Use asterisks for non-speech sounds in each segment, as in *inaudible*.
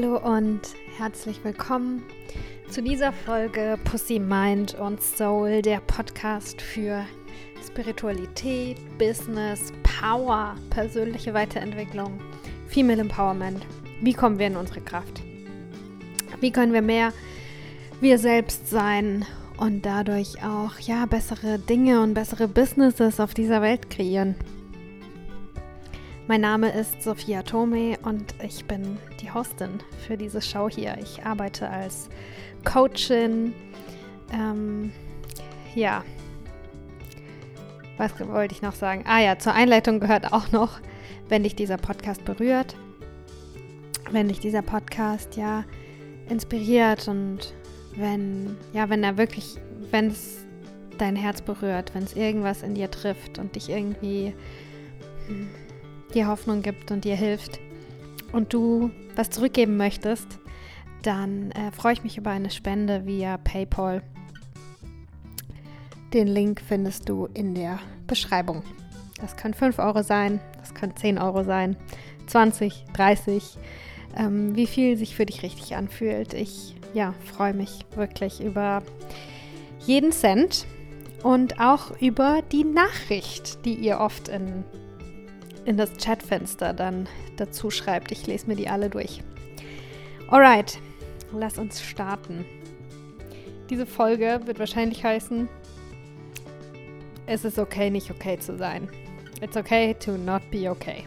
Hallo und herzlich willkommen zu dieser Folge Pussy Mind und Soul, der Podcast für Spiritualität, Business, Power, persönliche Weiterentwicklung, Female Empowerment. Wie kommen wir in unsere Kraft? Wie können wir mehr wir selbst sein und dadurch auch ja bessere Dinge und bessere Businesses auf dieser Welt kreieren? Mein Name ist Sophia Tome und ich bin die Hostin für diese Show hier. Ich arbeite als Coachin. Ähm, ja, was wollte ich noch sagen? Ah ja, zur Einleitung gehört auch noch, wenn dich dieser Podcast berührt, wenn dich dieser Podcast ja inspiriert und wenn, ja, wenn er wirklich, wenn es dein Herz berührt, wenn es irgendwas in dir trifft und dich irgendwie hm, dir Hoffnung gibt und dir hilft und du was zurückgeben möchtest, dann äh, freue ich mich über eine Spende via PayPal. Den Link findest du in der Beschreibung. Das können 5 Euro sein, das können 10 Euro sein, 20, 30, ähm, wie viel sich für dich richtig anfühlt. Ich ja, freue mich wirklich über jeden Cent und auch über die Nachricht, die ihr oft in in das Chatfenster dann dazu schreibt. Ich lese mir die alle durch. Alright, lass uns starten. Diese Folge wird wahrscheinlich heißen, es ist okay, nicht okay zu sein. It's okay to not be okay.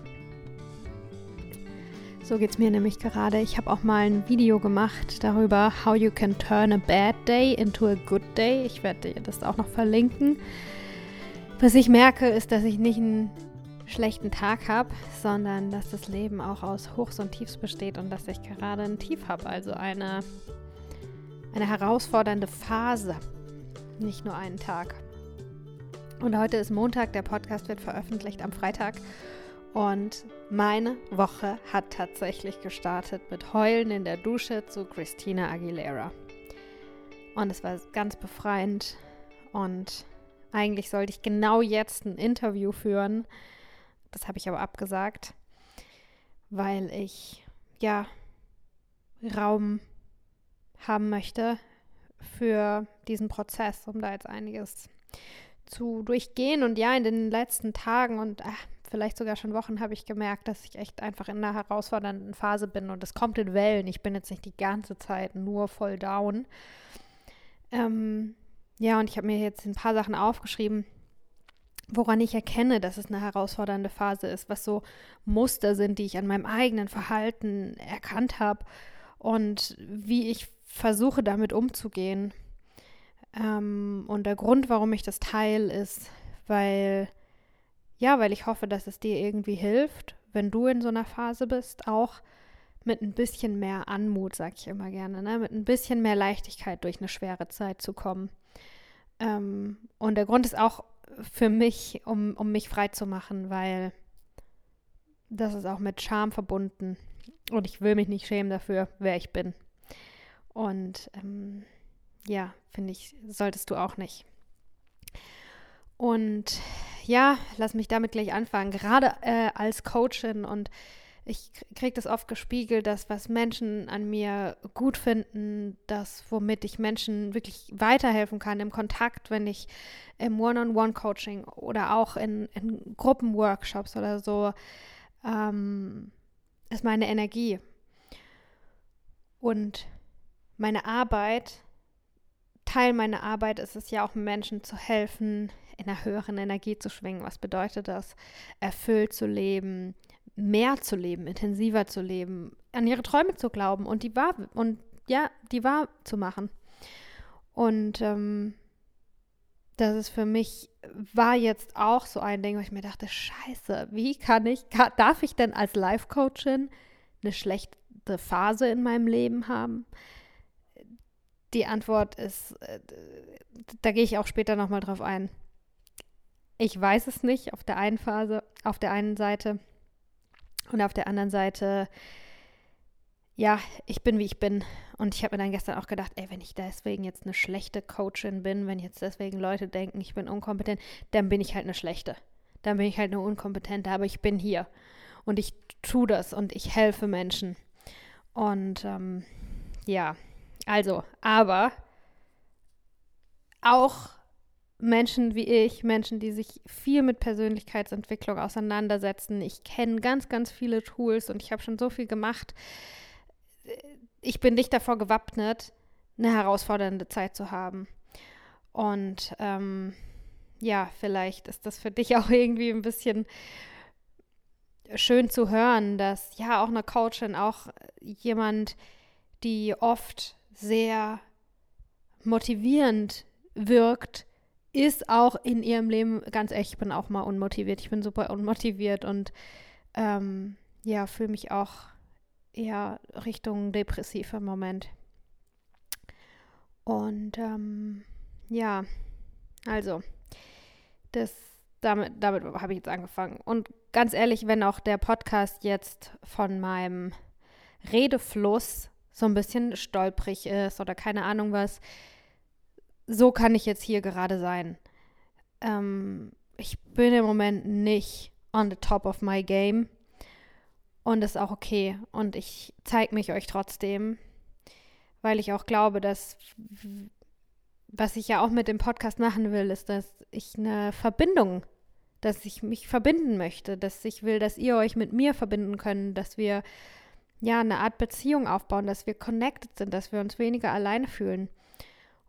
So geht es mir nämlich gerade. Ich habe auch mal ein Video gemacht darüber, how you can turn a bad day into a good day. Ich werde dir das auch noch verlinken. Was ich merke, ist, dass ich nicht ein schlechten Tag habe, sondern dass das Leben auch aus Hochs und Tiefs besteht und dass ich gerade ein Tief habe, also eine, eine herausfordernde Phase, nicht nur einen Tag. Und heute ist Montag, der Podcast wird veröffentlicht am Freitag und meine Woche hat tatsächlich gestartet mit Heulen in der Dusche zu Christina Aguilera. Und es war ganz befreiend und eigentlich sollte ich genau jetzt ein Interview führen das habe ich aber abgesagt, weil ich ja Raum haben möchte für diesen Prozess, um da jetzt einiges zu durchgehen. Und ja, in den letzten Tagen und ach, vielleicht sogar schon Wochen habe ich gemerkt, dass ich echt einfach in einer herausfordernden Phase bin. Und es kommt in Wellen. Ich bin jetzt nicht die ganze Zeit nur voll down. Ähm, ja, und ich habe mir jetzt ein paar Sachen aufgeschrieben, woran ich erkenne, dass es eine herausfordernde Phase ist, was so Muster sind, die ich an meinem eigenen Verhalten erkannt habe und wie ich versuche damit umzugehen. Ähm, und der Grund, warum ich das teile, ist, weil, ja, weil ich hoffe, dass es dir irgendwie hilft, wenn du in so einer Phase bist, auch mit ein bisschen mehr Anmut, sag ich immer gerne, ne? mit ein bisschen mehr Leichtigkeit durch eine schwere Zeit zu kommen. Ähm, und der Grund ist auch, für mich, um, um mich frei zu machen, weil das ist auch mit Scham verbunden. Und ich will mich nicht schämen dafür, wer ich bin. Und ähm, ja, finde ich, solltest du auch nicht. Und ja, lass mich damit gleich anfangen. Gerade äh, als Coachin und ich kriege das oft gespiegelt, dass was Menschen an mir gut finden, das, womit ich Menschen wirklich weiterhelfen kann im Kontakt, wenn ich im One-on-One-Coaching oder auch in, in Gruppenworkshops oder so, ähm, ist meine Energie. Und meine Arbeit, Teil meiner Arbeit ist es ja auch, Menschen zu helfen, in einer höheren Energie zu schwingen. Was bedeutet das? Erfüllt zu leben, mehr zu leben, intensiver zu leben, an ihre Träume zu glauben und die wahr und ja, die wahr zu machen. Und ähm, das ist für mich, war jetzt auch so ein Ding, wo ich mir dachte, scheiße, wie kann ich, kann, darf ich denn als Life-Coachin eine schlechte Phase in meinem Leben haben? Die Antwort ist, äh, da gehe ich auch später nochmal drauf ein. Ich weiß es nicht auf der einen Phase, auf der einen Seite. Und auf der anderen Seite, ja, ich bin wie ich bin. Und ich habe mir dann gestern auch gedacht, ey, wenn ich deswegen jetzt eine schlechte Coachin bin, wenn jetzt deswegen Leute denken, ich bin unkompetent, dann bin ich halt eine schlechte. Dann bin ich halt eine unkompetente, aber ich bin hier. Und ich tue das und ich helfe Menschen. Und ähm, ja, also, aber auch Menschen wie ich, Menschen, die sich viel mit Persönlichkeitsentwicklung auseinandersetzen. Ich kenne ganz, ganz viele Tools und ich habe schon so viel gemacht. Ich bin nicht davor gewappnet, eine herausfordernde Zeit zu haben. Und ähm, ja, vielleicht ist das für dich *laughs* auch irgendwie ein bisschen schön zu hören, dass ja auch eine Coachin, auch jemand, die oft sehr motivierend wirkt, ist auch in ihrem Leben ganz echt, ich bin auch mal unmotiviert. Ich bin super unmotiviert und ähm, ja, fühle mich auch eher Richtung depressiv im Moment. Und ähm, ja, also, das, damit, damit habe ich jetzt angefangen. Und ganz ehrlich, wenn auch der Podcast jetzt von meinem Redefluss so ein bisschen stolprig ist oder keine Ahnung was, so kann ich jetzt hier gerade sein. Ähm, ich bin im Moment nicht on the top of my game. Und das ist auch okay. Und ich zeige mich euch trotzdem, weil ich auch glaube, dass, was ich ja auch mit dem Podcast machen will, ist, dass ich eine Verbindung, dass ich mich verbinden möchte, dass ich will, dass ihr euch mit mir verbinden könnt, dass wir ja eine Art Beziehung aufbauen, dass wir connected sind, dass wir uns weniger alleine fühlen.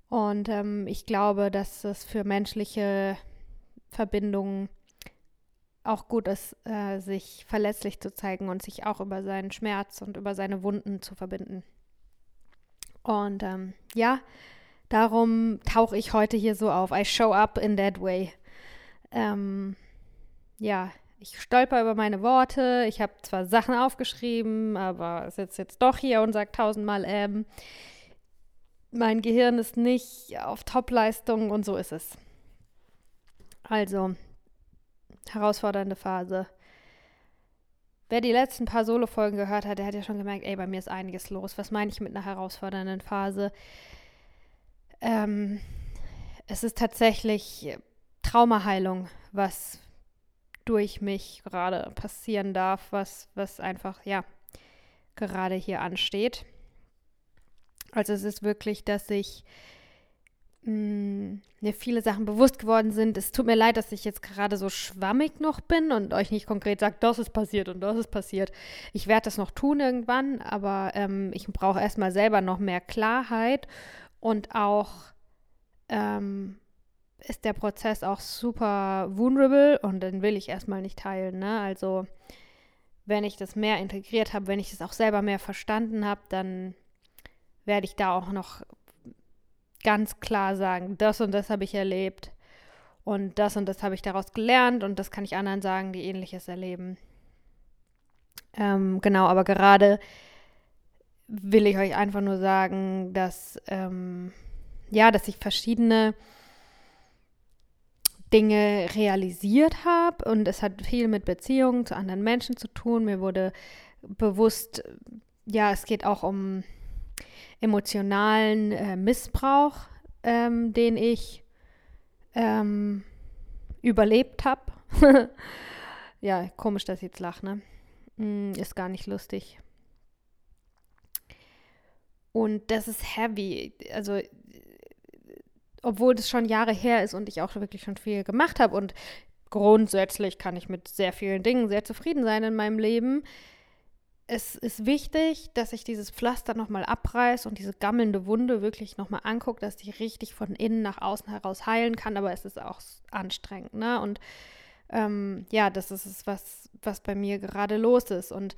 Und ähm, ich glaube, dass es für menschliche Verbindungen auch gut ist, äh, sich verletzlich zu zeigen und sich auch über seinen Schmerz und über seine Wunden zu verbinden. Und ähm, ja, darum tauche ich heute hier so auf. I show up in that way. Ähm, ja, ich stolper über meine Worte. Ich habe zwar Sachen aufgeschrieben, aber sitze jetzt doch hier und sage tausendmal ähm mein Gehirn ist nicht auf Topleistung und so ist es. Also, herausfordernde Phase. Wer die letzten paar Solo-Folgen gehört hat, der hat ja schon gemerkt, ey, bei mir ist einiges los. Was meine ich mit einer herausfordernden Phase? Ähm, es ist tatsächlich Traumaheilung, was durch mich gerade passieren darf, was, was einfach, ja, gerade hier ansteht. Also es ist wirklich, dass ich mh, mm, mir viele Sachen bewusst geworden sind. Es tut mir leid, dass ich jetzt gerade so schwammig noch bin und euch nicht konkret sagt, das ist passiert und das ist passiert. Ich werde das noch tun irgendwann, aber ähm, ich brauche erstmal selber noch mehr Klarheit und auch ähm, ist der Prozess auch super vulnerable und den will ich erstmal nicht teilen. Ne? Also wenn ich das mehr integriert habe, wenn ich das auch selber mehr verstanden habe, dann werde ich da auch noch ganz klar sagen, das und das habe ich erlebt und das und das habe ich daraus gelernt und das kann ich anderen sagen, die ähnliches erleben. Ähm, genau, aber gerade will ich euch einfach nur sagen, dass ähm, ja, dass ich verschiedene Dinge realisiert habe und es hat viel mit Beziehungen zu anderen Menschen zu tun. Mir wurde bewusst, ja, es geht auch um emotionalen äh, Missbrauch, ähm, den ich ähm, überlebt habe. *laughs* ja, komisch, dass ich jetzt lache, ne? Mm, ist gar nicht lustig. Und das ist heavy. Also, obwohl das schon Jahre her ist und ich auch wirklich schon viel gemacht habe und grundsätzlich kann ich mit sehr vielen Dingen sehr zufrieden sein in meinem Leben, es ist wichtig, dass ich dieses Pflaster nochmal abreiße und diese gammelnde Wunde wirklich nochmal angucke, dass die richtig von innen nach außen heraus heilen kann, aber es ist auch anstrengend, ne? Und ähm, ja, das ist es, was, was bei mir gerade los ist. Und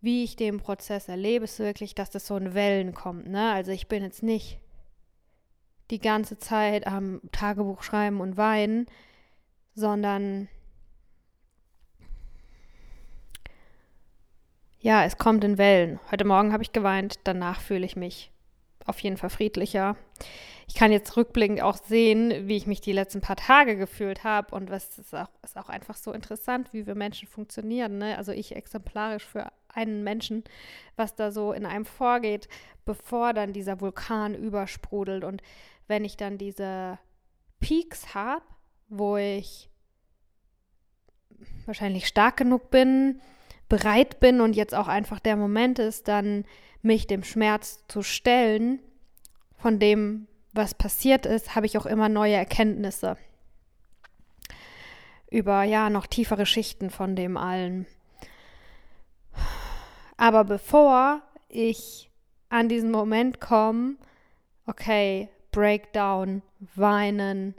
wie ich den Prozess erlebe, ist wirklich, dass das so in Wellen kommt, ne? Also ich bin jetzt nicht die ganze Zeit am Tagebuch schreiben und weinen, sondern ja, es kommt in Wellen. Heute Morgen habe ich geweint, danach fühle ich mich auf jeden Fall friedlicher. Ich kann jetzt rückblickend auch sehen, wie ich mich die letzten paar Tage gefühlt habe und was ist auch, ist auch einfach so interessant, wie wir Menschen funktionieren. Ne? Also ich exemplarisch für einen Menschen, was da so in einem vorgeht, bevor dann dieser Vulkan übersprudelt und wenn ich dann diese Peaks habe, wo ich wahrscheinlich stark genug bin, bereit bin und jetzt auch einfach der Moment ist, dann mich dem Schmerz zu stellen, von dem, was passiert ist, habe ich auch immer neue Erkenntnisse über ja noch tiefere Schichten von dem allen. Aber bevor ich an diesen Moment komme, okay, Breakdown, weinen,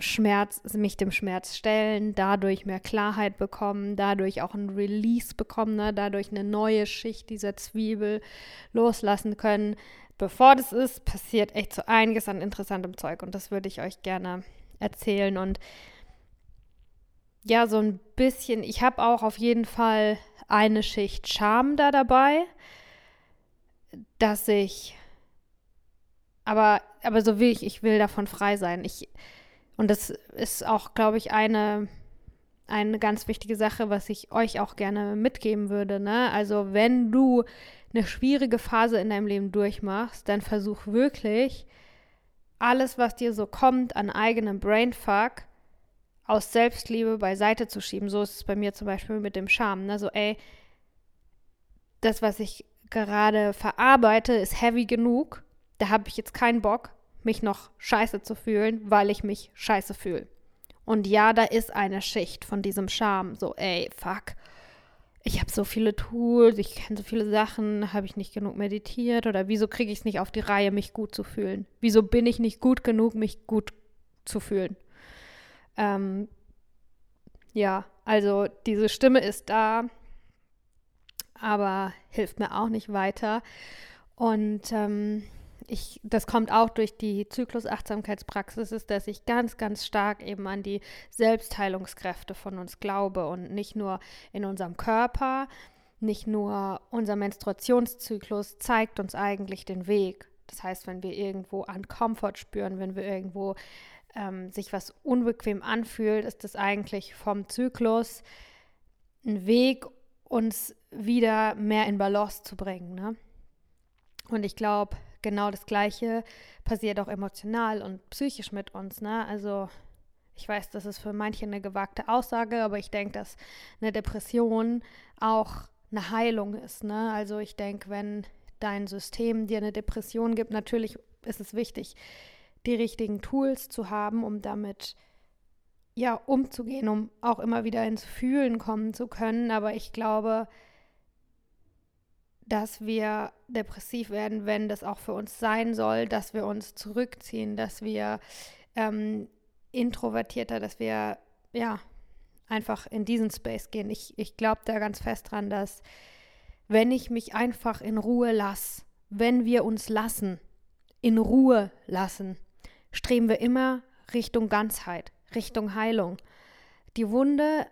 Schmerz, mich dem Schmerz stellen, dadurch mehr Klarheit bekommen, dadurch auch ein Release bekommen, ne? dadurch eine neue Schicht dieser Zwiebel loslassen können. Bevor das ist, passiert echt so einiges an interessantem Zeug und das würde ich euch gerne erzählen und ja, so ein bisschen, ich habe auch auf jeden Fall eine Schicht Scham da dabei, dass ich, aber, aber so will ich, ich will davon frei sein. Ich, und das ist auch, glaube ich, eine, eine ganz wichtige Sache, was ich euch auch gerne mitgeben würde. Ne? Also wenn du eine schwierige Phase in deinem Leben durchmachst, dann versuch wirklich alles, was dir so kommt an eigenem Brainfuck, aus Selbstliebe beiseite zu schieben. So ist es bei mir zum Beispiel mit dem Scham. Ne? So, ey, das, was ich gerade verarbeite, ist heavy genug. Da habe ich jetzt keinen Bock mich noch scheiße zu fühlen, weil ich mich scheiße fühle. Und ja, da ist eine Schicht von diesem Charme. So, ey, fuck. Ich habe so viele Tools, ich kenne so viele Sachen, habe ich nicht genug meditiert oder wieso kriege ich es nicht auf die Reihe, mich gut zu fühlen? Wieso bin ich nicht gut genug, mich gut zu fühlen? Ähm, ja, also diese Stimme ist da, aber hilft mir auch nicht weiter. Und ähm, ich, das kommt auch durch die Zyklus-Achtsamkeitspraxis, ist, dass ich ganz, ganz stark eben an die Selbstheilungskräfte von uns glaube und nicht nur in unserem Körper, nicht nur unser Menstruationszyklus zeigt uns eigentlich den Weg. Das heißt, wenn wir irgendwo an Komfort spüren, wenn wir irgendwo ähm, sich was unbequem anfühlt, ist das eigentlich vom Zyklus ein Weg, uns wieder mehr in Balance zu bringen. Ne? Und ich glaube, genau das Gleiche passiert auch emotional und psychisch mit uns. Ne? Also ich weiß, das ist für manche eine gewagte Aussage, aber ich denke, dass eine Depression auch eine Heilung ist. Ne? Also ich denke, wenn dein System dir eine Depression gibt, natürlich ist es wichtig, die richtigen Tools zu haben, um damit ja umzugehen, um auch immer wieder ins Fühlen kommen zu können. Aber ich glaube, dass wir depressiv werden, wenn das auch für uns sein soll, dass wir uns zurückziehen, dass wir ähm, introvertierter, dass wir ja einfach in diesen Space gehen. Ich, ich glaube da ganz fest dran, dass wenn ich mich einfach in Ruhe lasse, wenn wir uns lassen, in Ruhe lassen, streben wir immer Richtung Ganzheit, Richtung Heilung. Die Wunde,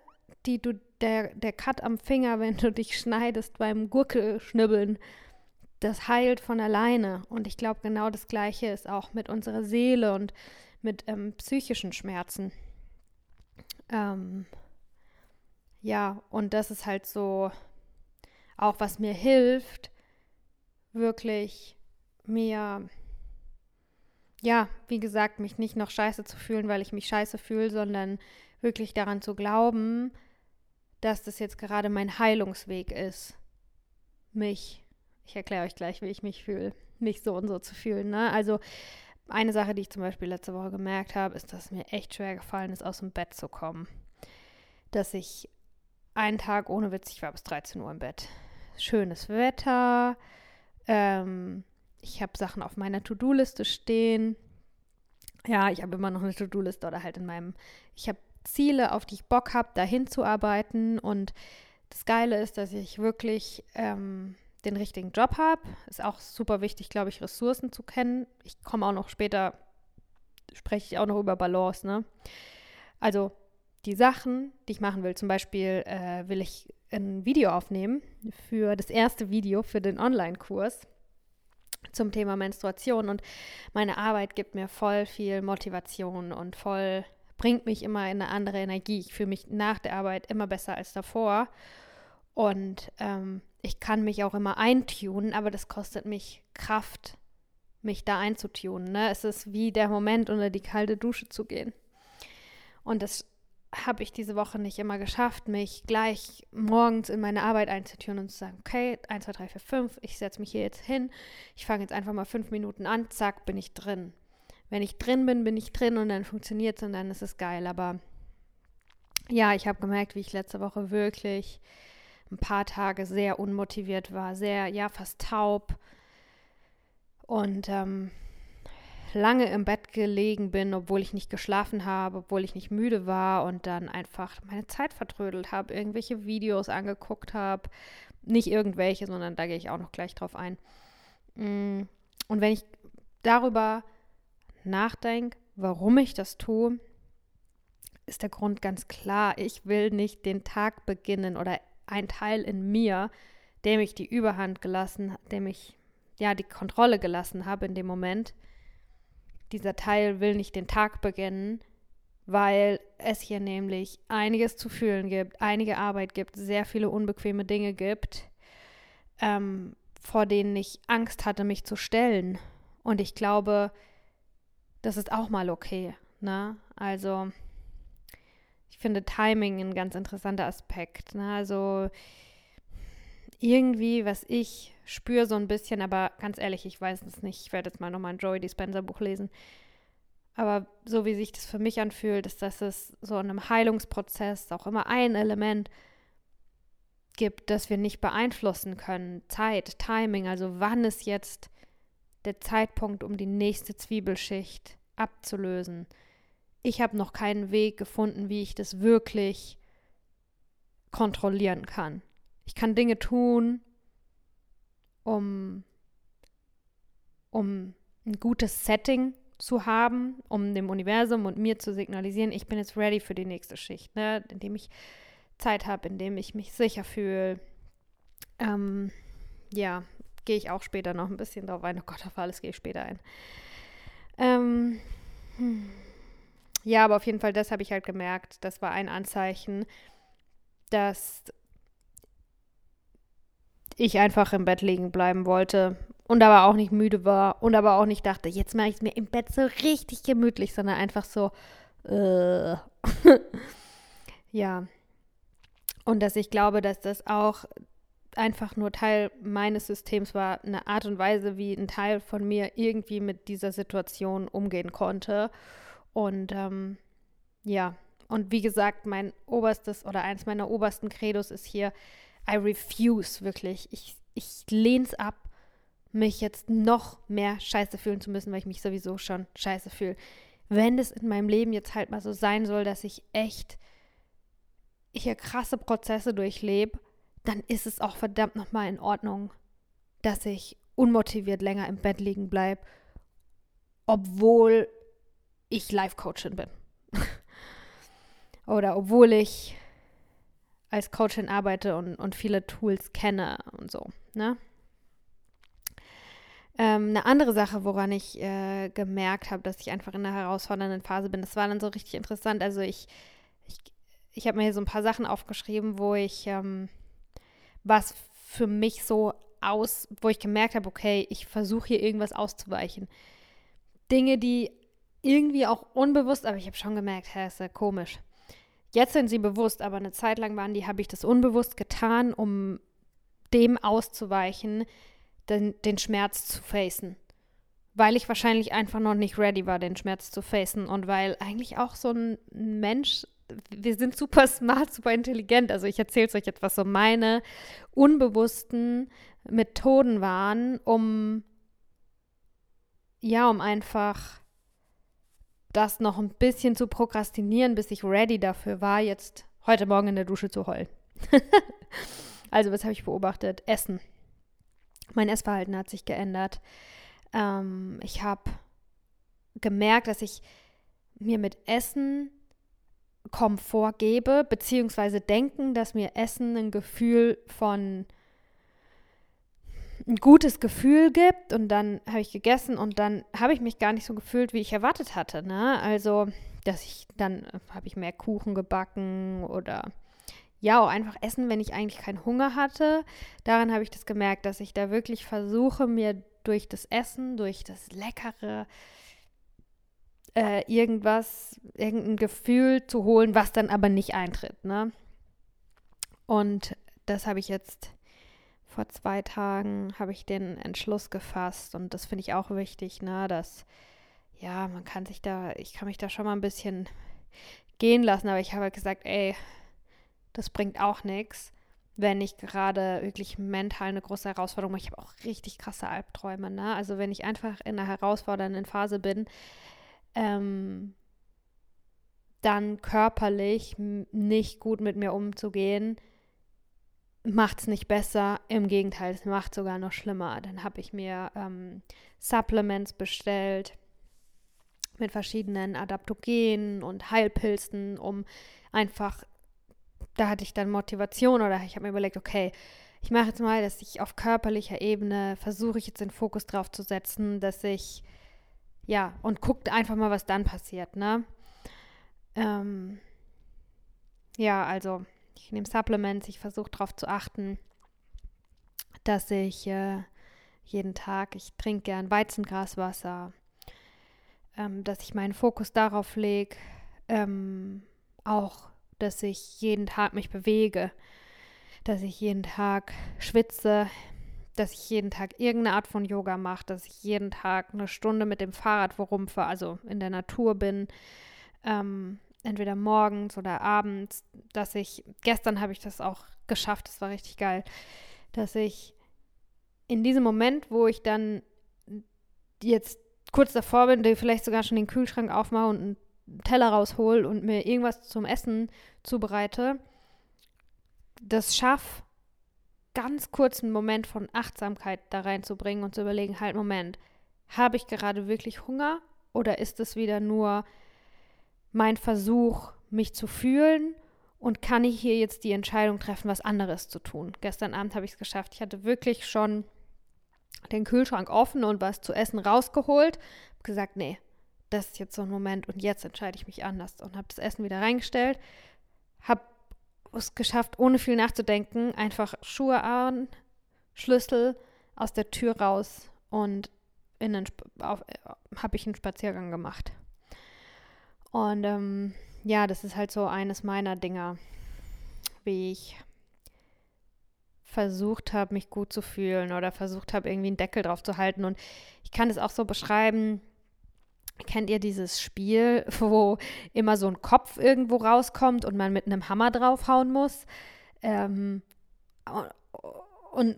die du der, der Cut am Finger, *laughs* wenn du dich schneidest beim Gurkelschnibbeln, das heilt von alleine. Und ich glaube, genau das Gleiche ist auch mit unserer Seele und mit ähm, psychischen Schmerzen. Ähm, ja, und das ist halt so auch, was mir hilft, wirklich mir, ja, wie gesagt, mich nicht noch scheiße zu fühlen, weil ich mich scheiße fühle, sondern wirklich daran zu glauben, dass das jetzt gerade mein Heilungsweg ist, mich, ich erkläre euch gleich, wie ich mich fühle, mich so und so zu fühlen. Ne? Also eine Sache, die ich zum Beispiel letzte Woche gemerkt habe, ist, dass es mir echt schwer gefallen ist, aus dem Bett zu kommen. Dass ich einen Tag ohne Witz, ich war bis 13 Uhr im Bett. Schönes Wetter. Ähm, ich habe Sachen auf meiner To-Do-Liste stehen. Ja, ich habe immer noch eine To-Do-Liste oder halt in meinem, ich habe Ziele, auf die ich Bock habe, dahin zu arbeiten. Und das Geile ist, dass ich wirklich ähm, den richtigen Job habe. Ist auch super wichtig, glaube ich, Ressourcen zu kennen. Ich komme auch noch später, spreche ich auch noch über Balance. Ne? Also die Sachen, die ich machen will, zum Beispiel äh, will ich ein Video aufnehmen für das erste Video für den Online-Kurs zum Thema Menstruation und meine Arbeit gibt mir voll viel Motivation und voll bringt mich immer in eine andere Energie. Ich fühle mich nach der Arbeit immer besser als davor. Und ähm, ich kann mich auch immer eintunen, aber das kostet mich Kraft, mich da einzutunen. Ne? Es ist wie der Moment, unter die kalte Dusche zu gehen. Und das habe ich diese Woche nicht immer geschafft, mich gleich morgens in meine Arbeit einzutüren und zu sagen, okay, 1, 2, 3, 4, 5, ich setze mich hier jetzt hin, ich fange jetzt einfach mal fünf Minuten an, zack, bin ich drin. Wenn ich drin bin, bin ich drin und dann funktioniert es und dann ist es geil. Aber ja, ich habe gemerkt, wie ich letzte Woche wirklich ein paar Tage sehr unmotiviert war, sehr, ja, fast taub und ähm, lange im Bett gelegen bin, obwohl ich nicht geschlafen habe, obwohl ich nicht müde war und dann einfach meine Zeit vertrödelt habe, irgendwelche Videos angeguckt habe. Nicht irgendwelche, sondern da gehe ich auch noch gleich drauf ein. Mm, und wenn ich darüber nachdenke, warum ich das tue, ist der Grund ganz klar. Ich will nicht den Tag beginnen oder ein Teil in mir, dem ich die Überhand gelassen, dem ich ja die Kontrolle gelassen habe in dem Moment, dieser Teil will nicht den Tag beginnen, weil es hier nämlich einiges zu fühlen gibt, einige Arbeit gibt, sehr viele unbequeme Dinge gibt, ähm, vor denen ich Angst hatte, mich zu stellen. Und ich glaube, das ist auch mal okay. Ne? Also, ich finde Timing ein ganz interessanter Aspekt. Ne? Also, irgendwie, was ich spüre so ein bisschen, aber ganz ehrlich, ich weiß es nicht. Ich werde jetzt mal nochmal ein Joey Dispenser Buch lesen. Aber so wie sich das für mich anfühlt, ist, dass es so in einem Heilungsprozess auch immer ein Element gibt, das wir nicht beeinflussen können. Zeit, Timing, also wann ist jetzt der Zeitpunkt, um die nächste Zwiebelschicht abzulösen. Ich habe noch keinen Weg gefunden, wie ich das wirklich kontrollieren kann. Ich kann Dinge tun, um, um ein gutes Setting zu haben, um dem Universum und mir zu signalisieren, ich bin jetzt ready für die nächste Schicht, ne? indem ich Zeit habe, indem ich mich sicher fühle. Ähm, ja, gehe ich auch später noch ein bisschen drauf ein. Oh Gott, auf alles gehe ich später ein. Ähm, hm. Ja, aber auf jeden Fall, das habe ich halt gemerkt. Das war ein Anzeichen, dass ich einfach im Bett liegen bleiben wollte und aber auch nicht müde war und aber auch nicht dachte, jetzt mache ich es mir im Bett so richtig gemütlich, sondern einfach so, äh. *laughs* ja. Und dass ich glaube, dass das auch einfach nur Teil meines Systems war, eine Art und Weise, wie ein Teil von mir irgendwie mit dieser Situation umgehen konnte. Und ähm, ja, und wie gesagt, mein oberstes oder eines meiner obersten Credos ist hier, I refuse wirklich. Ich, ich lehne es ab, mich jetzt noch mehr scheiße fühlen zu müssen, weil ich mich sowieso schon scheiße fühle. Wenn es in meinem Leben jetzt halt mal so sein soll, dass ich echt hier krasse Prozesse durchlebe, dann ist es auch verdammt nochmal in Ordnung, dass ich unmotiviert länger im Bett liegen bleibe, obwohl ich Life-Coachin bin. *laughs* Oder obwohl ich als Coachin arbeite und, und viele Tools kenne und so. Ne? Ähm, eine andere Sache, woran ich äh, gemerkt habe, dass ich einfach in einer herausfordernden Phase bin, das war dann so richtig interessant. Also ich, ich, ich habe mir hier so ein paar Sachen aufgeschrieben, wo ich ähm, was für mich so aus, wo ich gemerkt habe, okay, ich versuche hier irgendwas auszuweichen. Dinge, die irgendwie auch unbewusst, aber ich habe schon gemerkt, hä, ist ja komisch. Jetzt sind sie bewusst, aber eine Zeit lang waren die, habe ich das unbewusst getan, um dem auszuweichen, den, den Schmerz zu facen. Weil ich wahrscheinlich einfach noch nicht ready war, den Schmerz zu facen und weil eigentlich auch so ein Mensch, wir sind super smart, super intelligent. Also ich erzähle es euch etwas, so meine unbewussten Methoden waren, um ja, um einfach das noch ein bisschen zu prokrastinieren, bis ich ready dafür war, jetzt heute Morgen in der Dusche zu heulen. *laughs* also, was habe ich beobachtet? Essen. Mein Essverhalten hat sich geändert. Ähm, ich habe gemerkt, dass ich mir mit Essen Komfort gebe, beziehungsweise denken, dass mir Essen ein Gefühl von ein gutes Gefühl gibt und dann habe ich gegessen und dann habe ich mich gar nicht so gefühlt, wie ich erwartet hatte. Ne? Also, dass ich dann habe ich mehr Kuchen gebacken oder ja, auch einfach essen, wenn ich eigentlich keinen Hunger hatte. Daran habe ich das gemerkt, dass ich da wirklich versuche, mir durch das Essen, durch das leckere äh, irgendwas, irgendein Gefühl zu holen, was dann aber nicht eintritt. Ne? Und das habe ich jetzt vor zwei Tagen habe ich den Entschluss gefasst und das finde ich auch wichtig, ne, dass ja, man kann sich da, ich kann mich da schon mal ein bisschen gehen lassen, aber ich habe halt gesagt, ey, das bringt auch nichts, wenn ich gerade wirklich mental eine große Herausforderung mache. Ich habe auch richtig krasse Albträume, ne? Also wenn ich einfach in einer herausfordernden Phase bin, ähm, dann körperlich nicht gut mit mir umzugehen, macht es nicht besser. Im Gegenteil, es macht sogar noch schlimmer. Dann habe ich mir ähm, Supplements bestellt mit verschiedenen Adaptogenen und Heilpilzen, um einfach, da hatte ich dann Motivation oder ich habe mir überlegt, okay, ich mache jetzt mal, dass ich auf körperlicher Ebene versuche ich jetzt den Fokus drauf zu setzen, dass ich, ja, und guckt einfach mal, was dann passiert, ne? Ähm, ja, also ich nehme Supplements, ich versuche darauf zu achten, dass ich äh, jeden Tag, ich trinke gern Weizengraswasser, ähm, dass ich meinen Fokus darauf lege, ähm, auch, dass ich jeden Tag mich bewege, dass ich jeden Tag schwitze, dass ich jeden Tag irgendeine Art von Yoga mache, dass ich jeden Tag eine Stunde mit dem Fahrrad worumpfe, also in der Natur bin, ähm, entweder morgens oder abends, dass ich, gestern habe ich das auch geschafft, das war richtig geil, dass ich in diesem Moment, wo ich dann jetzt kurz davor bin, vielleicht sogar schon den Kühlschrank aufmache und einen Teller raushol und mir irgendwas zum Essen zubereite, das schaffe, ganz kurzen Moment von Achtsamkeit da reinzubringen und zu überlegen, halt, Moment, habe ich gerade wirklich Hunger oder ist es wieder nur mein Versuch, mich zu fühlen und kann ich hier jetzt die Entscheidung treffen, was anderes zu tun. Gestern Abend habe ich es geschafft. Ich hatte wirklich schon den Kühlschrank offen und was zu essen rausgeholt. Habe gesagt, nee, das ist jetzt so ein Moment und jetzt entscheide ich mich anders und habe das Essen wieder reingestellt. Habe es geschafft, ohne viel nachzudenken, einfach Schuhe an, Schlüssel aus der Tür raus und äh, habe ich einen Spaziergang gemacht. Und ähm, ja, das ist halt so eines meiner Dinger, wie ich versucht habe, mich gut zu fühlen oder versucht habe, irgendwie einen Deckel drauf zu halten. Und ich kann es auch so beschreiben. Kennt ihr dieses Spiel, *laughs* wo immer so ein Kopf irgendwo rauskommt und man mit einem Hammer draufhauen muss? Ähm, und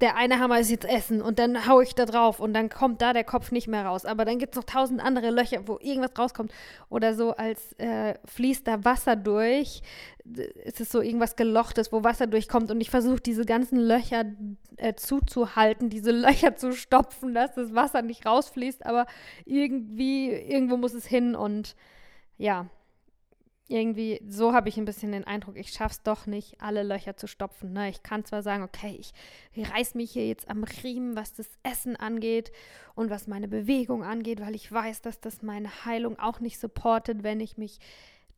der eine Hammer ist jetzt Essen und dann haue ich da drauf und dann kommt da der Kopf nicht mehr raus. Aber dann gibt es noch tausend andere Löcher, wo irgendwas rauskommt. Oder so, als äh, fließt da Wasser durch. Es ist so irgendwas Gelochtes, wo Wasser durchkommt und ich versuche diese ganzen Löcher äh, zuzuhalten, diese Löcher zu stopfen, dass das Wasser nicht rausfließt. Aber irgendwie, irgendwo muss es hin und ja, irgendwie, so habe ich ein bisschen den Eindruck, ich schaffe es doch nicht, alle Löcher zu stopfen. Ne? Ich kann zwar sagen, okay, ich reiß mich hier jetzt am Riemen, was das Essen angeht und was meine Bewegung angeht, weil ich weiß, dass das meine Heilung auch nicht supportet, wenn ich mich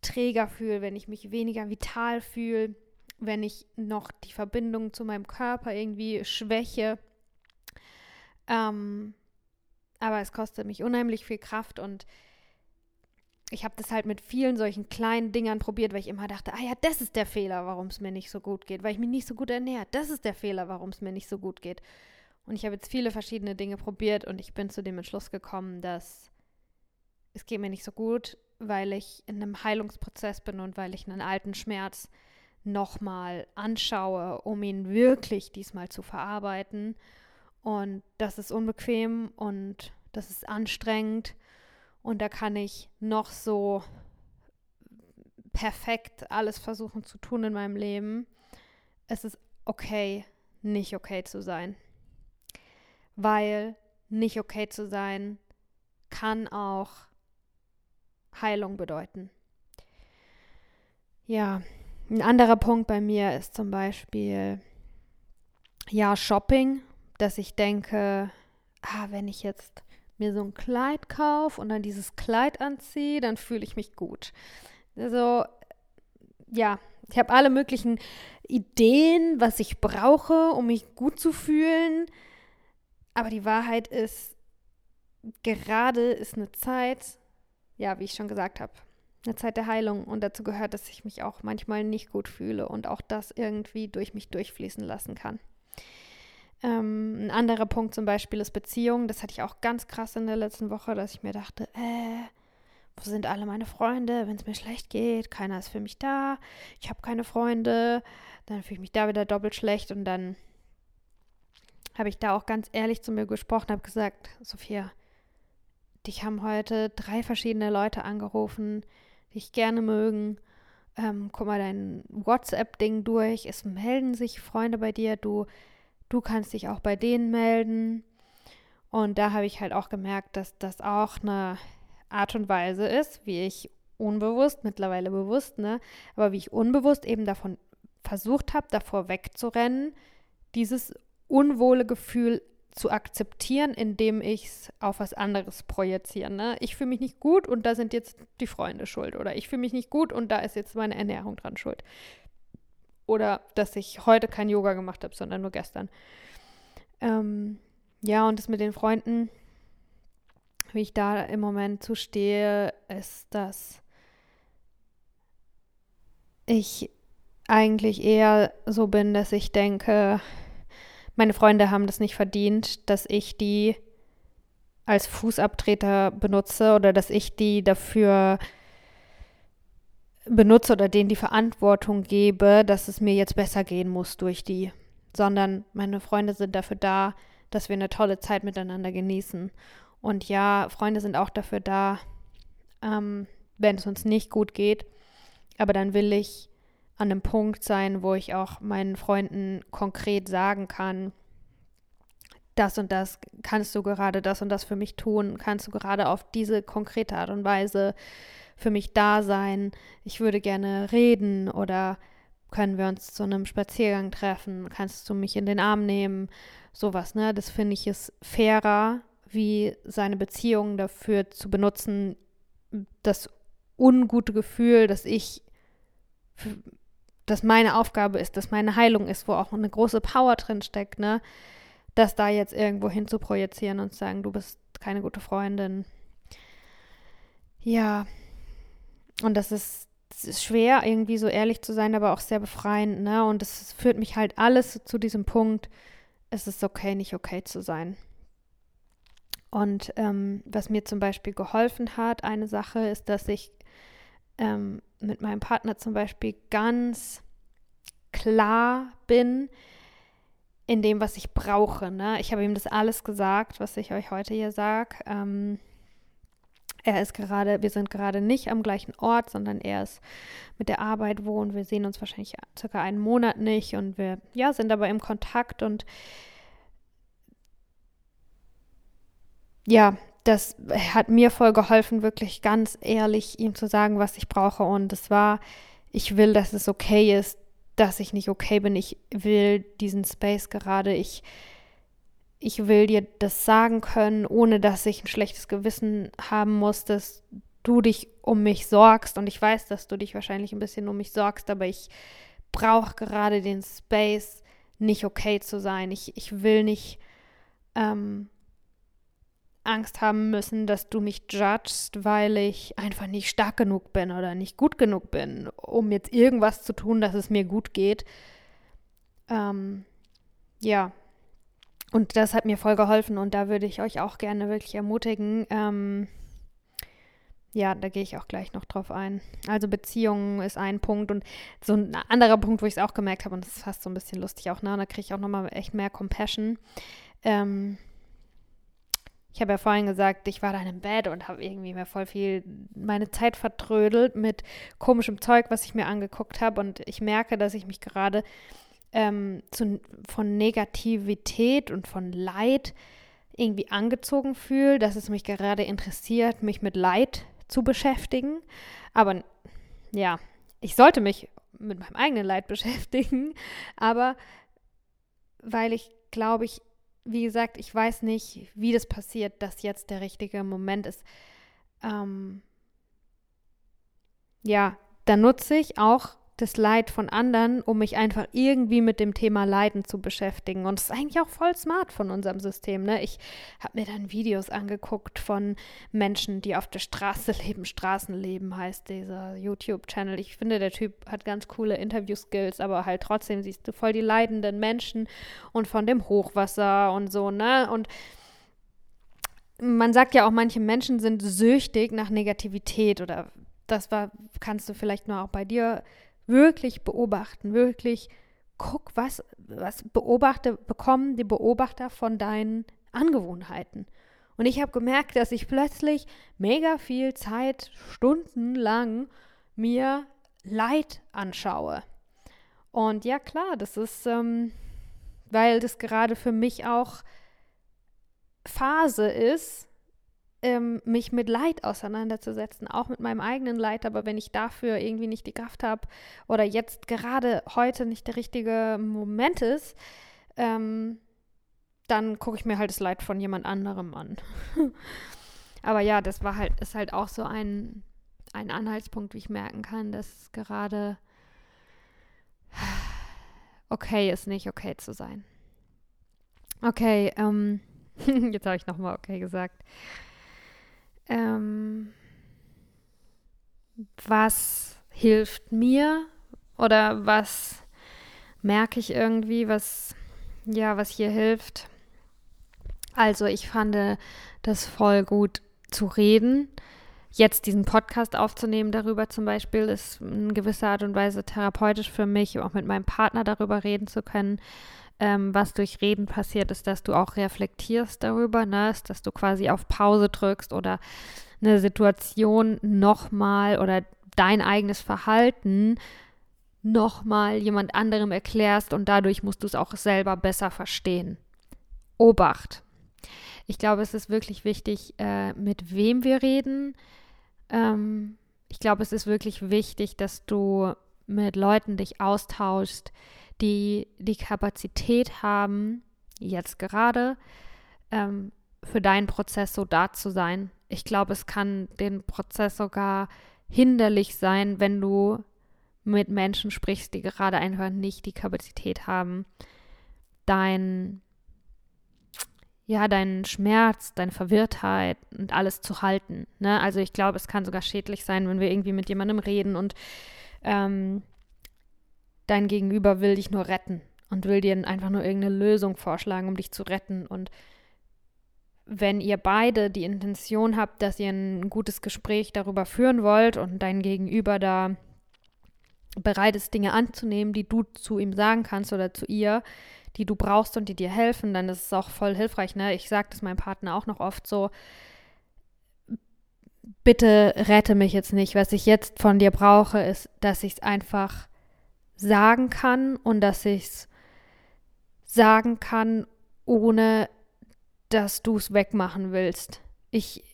träger fühle, wenn ich mich weniger vital fühle, wenn ich noch die Verbindung zu meinem Körper irgendwie schwäche. Ähm, aber es kostet mich unheimlich viel Kraft und ich habe das halt mit vielen solchen kleinen Dingern probiert, weil ich immer dachte, ah ja, das ist der Fehler, warum es mir nicht so gut geht, weil ich mich nicht so gut ernähre. Das ist der Fehler, warum es mir nicht so gut geht. Und ich habe jetzt viele verschiedene Dinge probiert und ich bin zu dem Entschluss gekommen, dass es geht mir nicht so gut, weil ich in einem Heilungsprozess bin und weil ich einen alten Schmerz nochmal anschaue, um ihn wirklich diesmal zu verarbeiten. Und das ist unbequem und das ist anstrengend und da kann ich noch so perfekt alles versuchen zu tun in meinem Leben. Es ist okay, nicht okay zu sein. Weil nicht okay zu sein kann auch Heilung bedeuten. Ja, ein anderer Punkt bei mir ist zum Beispiel, ja, Shopping, dass ich denke, ah, wenn ich jetzt mir so ein Kleid kaufe und dann dieses Kleid anziehe, dann fühle ich mich gut. Also, ja, ich habe alle möglichen Ideen, was ich brauche, um mich gut zu fühlen. Aber die Wahrheit ist, gerade ist eine Zeit, ja, wie ich schon gesagt habe, eine Zeit der Heilung und dazu gehört, dass ich mich auch manchmal nicht gut fühle und auch das irgendwie durch mich durchfließen lassen kann. Ähm, ein anderer Punkt zum Beispiel ist Beziehung. Das hatte ich auch ganz krass in der letzten Woche, dass ich mir dachte, äh, wo sind alle meine Freunde, wenn es mir schlecht geht? Keiner ist für mich da. Ich habe keine Freunde. Dann fühle ich mich da wieder doppelt schlecht und dann habe ich da auch ganz ehrlich zu mir gesprochen, habe gesagt, Sophia, dich haben heute drei verschiedene Leute angerufen, die ich gerne mögen. Ähm, guck mal dein WhatsApp-Ding durch. Es melden sich Freunde bei dir. Du, du kannst dich auch bei denen melden. Und da habe ich halt auch gemerkt, dass das auch eine Art und Weise ist, wie ich unbewusst, mittlerweile bewusst, ne, aber wie ich unbewusst eben davon versucht habe, davor wegzurennen, dieses unwohle Gefühl zu akzeptieren, indem ich es auf was anderes projiziere. Ne? Ich fühle mich nicht gut und da sind jetzt die Freunde schuld. Oder ich fühle mich nicht gut und da ist jetzt meine Ernährung dran schuld. Oder dass ich heute kein Yoga gemacht habe, sondern nur gestern. Ähm, ja, und das mit den Freunden, wie ich da im Moment zustehe, ist, dass ich eigentlich eher so bin, dass ich denke, meine Freunde haben das nicht verdient, dass ich die als Fußabtreter benutze oder dass ich die dafür benutze oder denen die Verantwortung gebe, dass es mir jetzt besser gehen muss durch die, sondern meine Freunde sind dafür da, dass wir eine tolle Zeit miteinander genießen. Und ja, Freunde sind auch dafür da, ähm, wenn es uns nicht gut geht. Aber dann will ich an einem Punkt sein, wo ich auch meinen Freunden konkret sagen kann, das und das kannst du gerade das und das für mich tun, kannst du gerade auf diese konkrete Art und Weise für mich da sein. Ich würde gerne reden oder können wir uns zu einem Spaziergang treffen, kannst du mich in den Arm nehmen, sowas, ne? Das finde ich ist fairer, wie seine Beziehung dafür zu benutzen, das ungute Gefühl, dass ich dass meine Aufgabe ist, dass meine Heilung ist, wo auch eine große Power drin steckt, ne? Das da jetzt irgendwo hin zu projizieren und zu sagen, du bist keine gute Freundin. Ja. Und das ist, das ist schwer, irgendwie so ehrlich zu sein, aber auch sehr befreiend, ne? Und es führt mich halt alles zu diesem Punkt, es ist okay, nicht okay zu sein. Und ähm, was mir zum Beispiel geholfen hat, eine Sache ist, dass ich ähm, mit meinem Partner zum Beispiel ganz klar bin in dem, was ich brauche. Ne? Ich habe ihm das alles gesagt, was ich euch heute hier sage. Ähm, er ist gerade, wir sind gerade nicht am gleichen Ort, sondern er ist mit der Arbeit wo und wir sehen uns wahrscheinlich circa einen Monat nicht und wir ja sind aber im Kontakt und ja, das hat mir voll geholfen, wirklich ganz ehrlich ihm zu sagen, was ich brauche. Und es war, ich will, dass es okay ist, dass ich nicht okay bin. Ich will diesen Space gerade. Ich, ich will dir das sagen können, ohne dass ich ein schlechtes Gewissen haben muss, dass du dich um mich sorgst. Und ich weiß, dass du dich wahrscheinlich ein bisschen um mich sorgst, aber ich brauche gerade den Space, nicht okay zu sein. Ich, ich will nicht. Ähm, Angst haben müssen, dass du mich judgst, weil ich einfach nicht stark genug bin oder nicht gut genug bin, um jetzt irgendwas zu tun, dass es mir gut geht. Ähm, ja, und das hat mir voll geholfen und da würde ich euch auch gerne wirklich ermutigen. Ähm, ja, da gehe ich auch gleich noch drauf ein. Also Beziehungen ist ein Punkt und so ein anderer Punkt, wo ich es auch gemerkt habe und das ist fast so ein bisschen lustig auch, ne? Und da kriege ich auch nochmal echt mehr Compassion. Ähm, ich habe ja vorhin gesagt, ich war dann im Bett und habe irgendwie mir voll viel meine Zeit vertrödelt mit komischem Zeug, was ich mir angeguckt habe. Und ich merke, dass ich mich gerade ähm, zu, von Negativität und von Leid irgendwie angezogen fühle, dass es mich gerade interessiert, mich mit Leid zu beschäftigen. Aber ja, ich sollte mich mit meinem eigenen Leid *laughs* beschäftigen, aber weil ich glaube ich wie gesagt, ich weiß nicht, wie das passiert, dass jetzt der richtige Moment ist. Ähm, ja, da nutze ich auch das Leid von anderen, um mich einfach irgendwie mit dem Thema Leiden zu beschäftigen. Und das ist eigentlich auch voll smart von unserem System. Ne? Ich habe mir dann Videos angeguckt von Menschen, die auf der Straße *laughs* leben. Straßenleben heißt dieser YouTube-Channel. Ich finde, der Typ hat ganz coole Interview-Skills, aber halt trotzdem siehst du voll die leidenden Menschen und von dem Hochwasser und so, ne? Und man sagt ja auch, manche Menschen sind süchtig nach Negativität oder das war, kannst du vielleicht nur auch bei dir wirklich beobachten, wirklich guck, was, was beobachte, bekommen die Beobachter von deinen Angewohnheiten. Und ich habe gemerkt, dass ich plötzlich mega viel Zeit, stundenlang mir Leid anschaue. Und ja, klar, das ist, ähm, weil das gerade für mich auch Phase ist, ähm, mich mit Leid auseinanderzusetzen, auch mit meinem eigenen Leid. Aber wenn ich dafür irgendwie nicht die Kraft habe oder jetzt gerade heute nicht der richtige Moment ist, ähm, dann gucke ich mir halt das Leid von jemand anderem an. *laughs* Aber ja, das war halt, ist halt auch so ein, ein Anhaltspunkt, wie ich merken kann, dass gerade okay ist, nicht okay zu sein. Okay, ähm, *laughs* jetzt habe ich nochmal okay gesagt ähm, was hilft mir oder was merke ich irgendwie, was ja, was hier hilft. Also ich fand das voll gut zu reden. Jetzt diesen Podcast aufzunehmen darüber zum Beispiel ist in gewisser Art und Weise therapeutisch für mich, auch mit meinem Partner darüber reden zu können ähm, was durch Reden passiert, ist, dass du auch reflektierst darüber, ne? dass du quasi auf Pause drückst oder eine Situation nochmal oder dein eigenes Verhalten nochmal jemand anderem erklärst und dadurch musst du es auch selber besser verstehen. Obacht. Ich glaube, es ist wirklich wichtig, äh, mit wem wir reden. Ähm, ich glaube, es ist wirklich wichtig, dass du mit Leuten dich austauschst, die die Kapazität haben, jetzt gerade ähm, für deinen Prozess so da zu sein. Ich glaube, es kann den Prozess sogar hinderlich sein, wenn du mit Menschen sprichst, die gerade einfach nicht die Kapazität haben, dein ja, deinen Schmerz, deine Verwirrtheit und alles zu halten. Ne? Also ich glaube, es kann sogar schädlich sein, wenn wir irgendwie mit jemandem reden und ähm, dein Gegenüber will dich nur retten und will dir einfach nur irgendeine Lösung vorschlagen, um dich zu retten. Und wenn ihr beide die Intention habt, dass ihr ein gutes Gespräch darüber führen wollt und dein Gegenüber da bereit ist, Dinge anzunehmen, die du zu ihm sagen kannst oder zu ihr, die du brauchst und die dir helfen, dann ist es auch voll hilfreich. Ne? Ich sage das meinem Partner auch noch oft so, bitte rette mich jetzt nicht. Was ich jetzt von dir brauche, ist, dass ich es einfach sagen kann und dass ich es sagen kann, ohne dass du es wegmachen willst. Ich,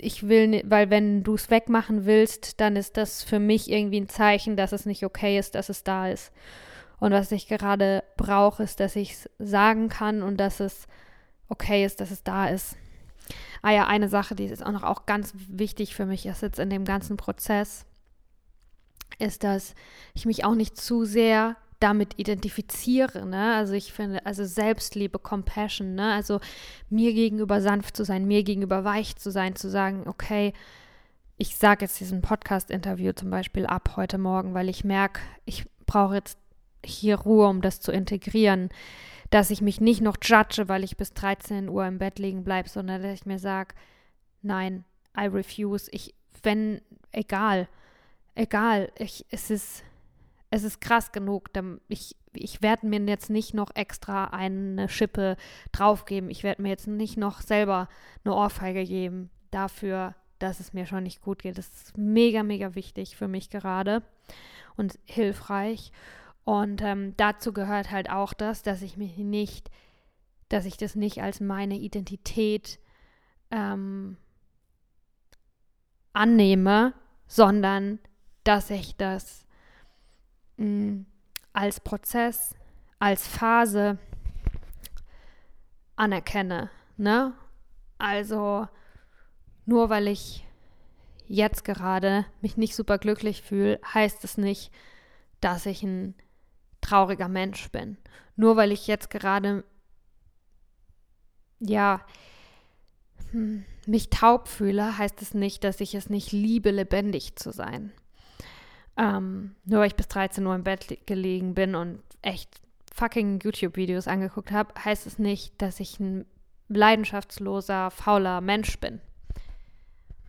ich will, weil wenn du es wegmachen willst, dann ist das für mich irgendwie ein Zeichen, dass es nicht okay ist, dass es da ist. Und was ich gerade brauche, ist, dass ich es sagen kann und dass es okay ist, dass es da ist. Ah ja, eine Sache, die ist auch noch auch ganz wichtig für mich ist jetzt in dem ganzen Prozess ist, dass ich mich auch nicht zu sehr damit identifiziere, ne? Also ich finde, also Selbstliebe, Compassion, ne? Also mir gegenüber sanft zu sein, mir gegenüber weich zu sein, zu sagen, okay, ich sage jetzt diesen Podcast-Interview zum Beispiel ab heute Morgen, weil ich merke, ich brauche jetzt hier Ruhe, um das zu integrieren, dass ich mich nicht noch judge, weil ich bis 13 Uhr im Bett liegen bleibe, sondern dass ich mir sage, nein, I refuse, ich, wenn, egal, egal, ich, es ist, es ist krass genug. Ich, ich werde mir jetzt nicht noch extra eine Schippe draufgeben. Ich werde mir jetzt nicht noch selber eine Ohrfeige geben dafür, dass es mir schon nicht gut geht. Das ist mega, mega wichtig für mich gerade und hilfreich. Und ähm, dazu gehört halt auch das, dass ich mich nicht, dass ich das nicht als meine Identität ähm, annehme, sondern dass ich das mh, mm, als Prozess, als Phase anerkenne. Ne? Also nur weil ich jetzt gerade mich nicht super glücklich fühle, heißt es nicht, dass ich ein trauriger Mensch bin. Nur weil ich jetzt gerade, ja, hm, mich taub fühle, heißt es nicht, dass ich es nicht liebe, lebendig zu sein. Ähm, nur weil ich bis 13 Uhr im Bett gelegen bin und echt fucking YouTube-Videos angeguckt habe, heißt es nicht, dass ich ein leidenschaftsloser, fauler Mensch bin.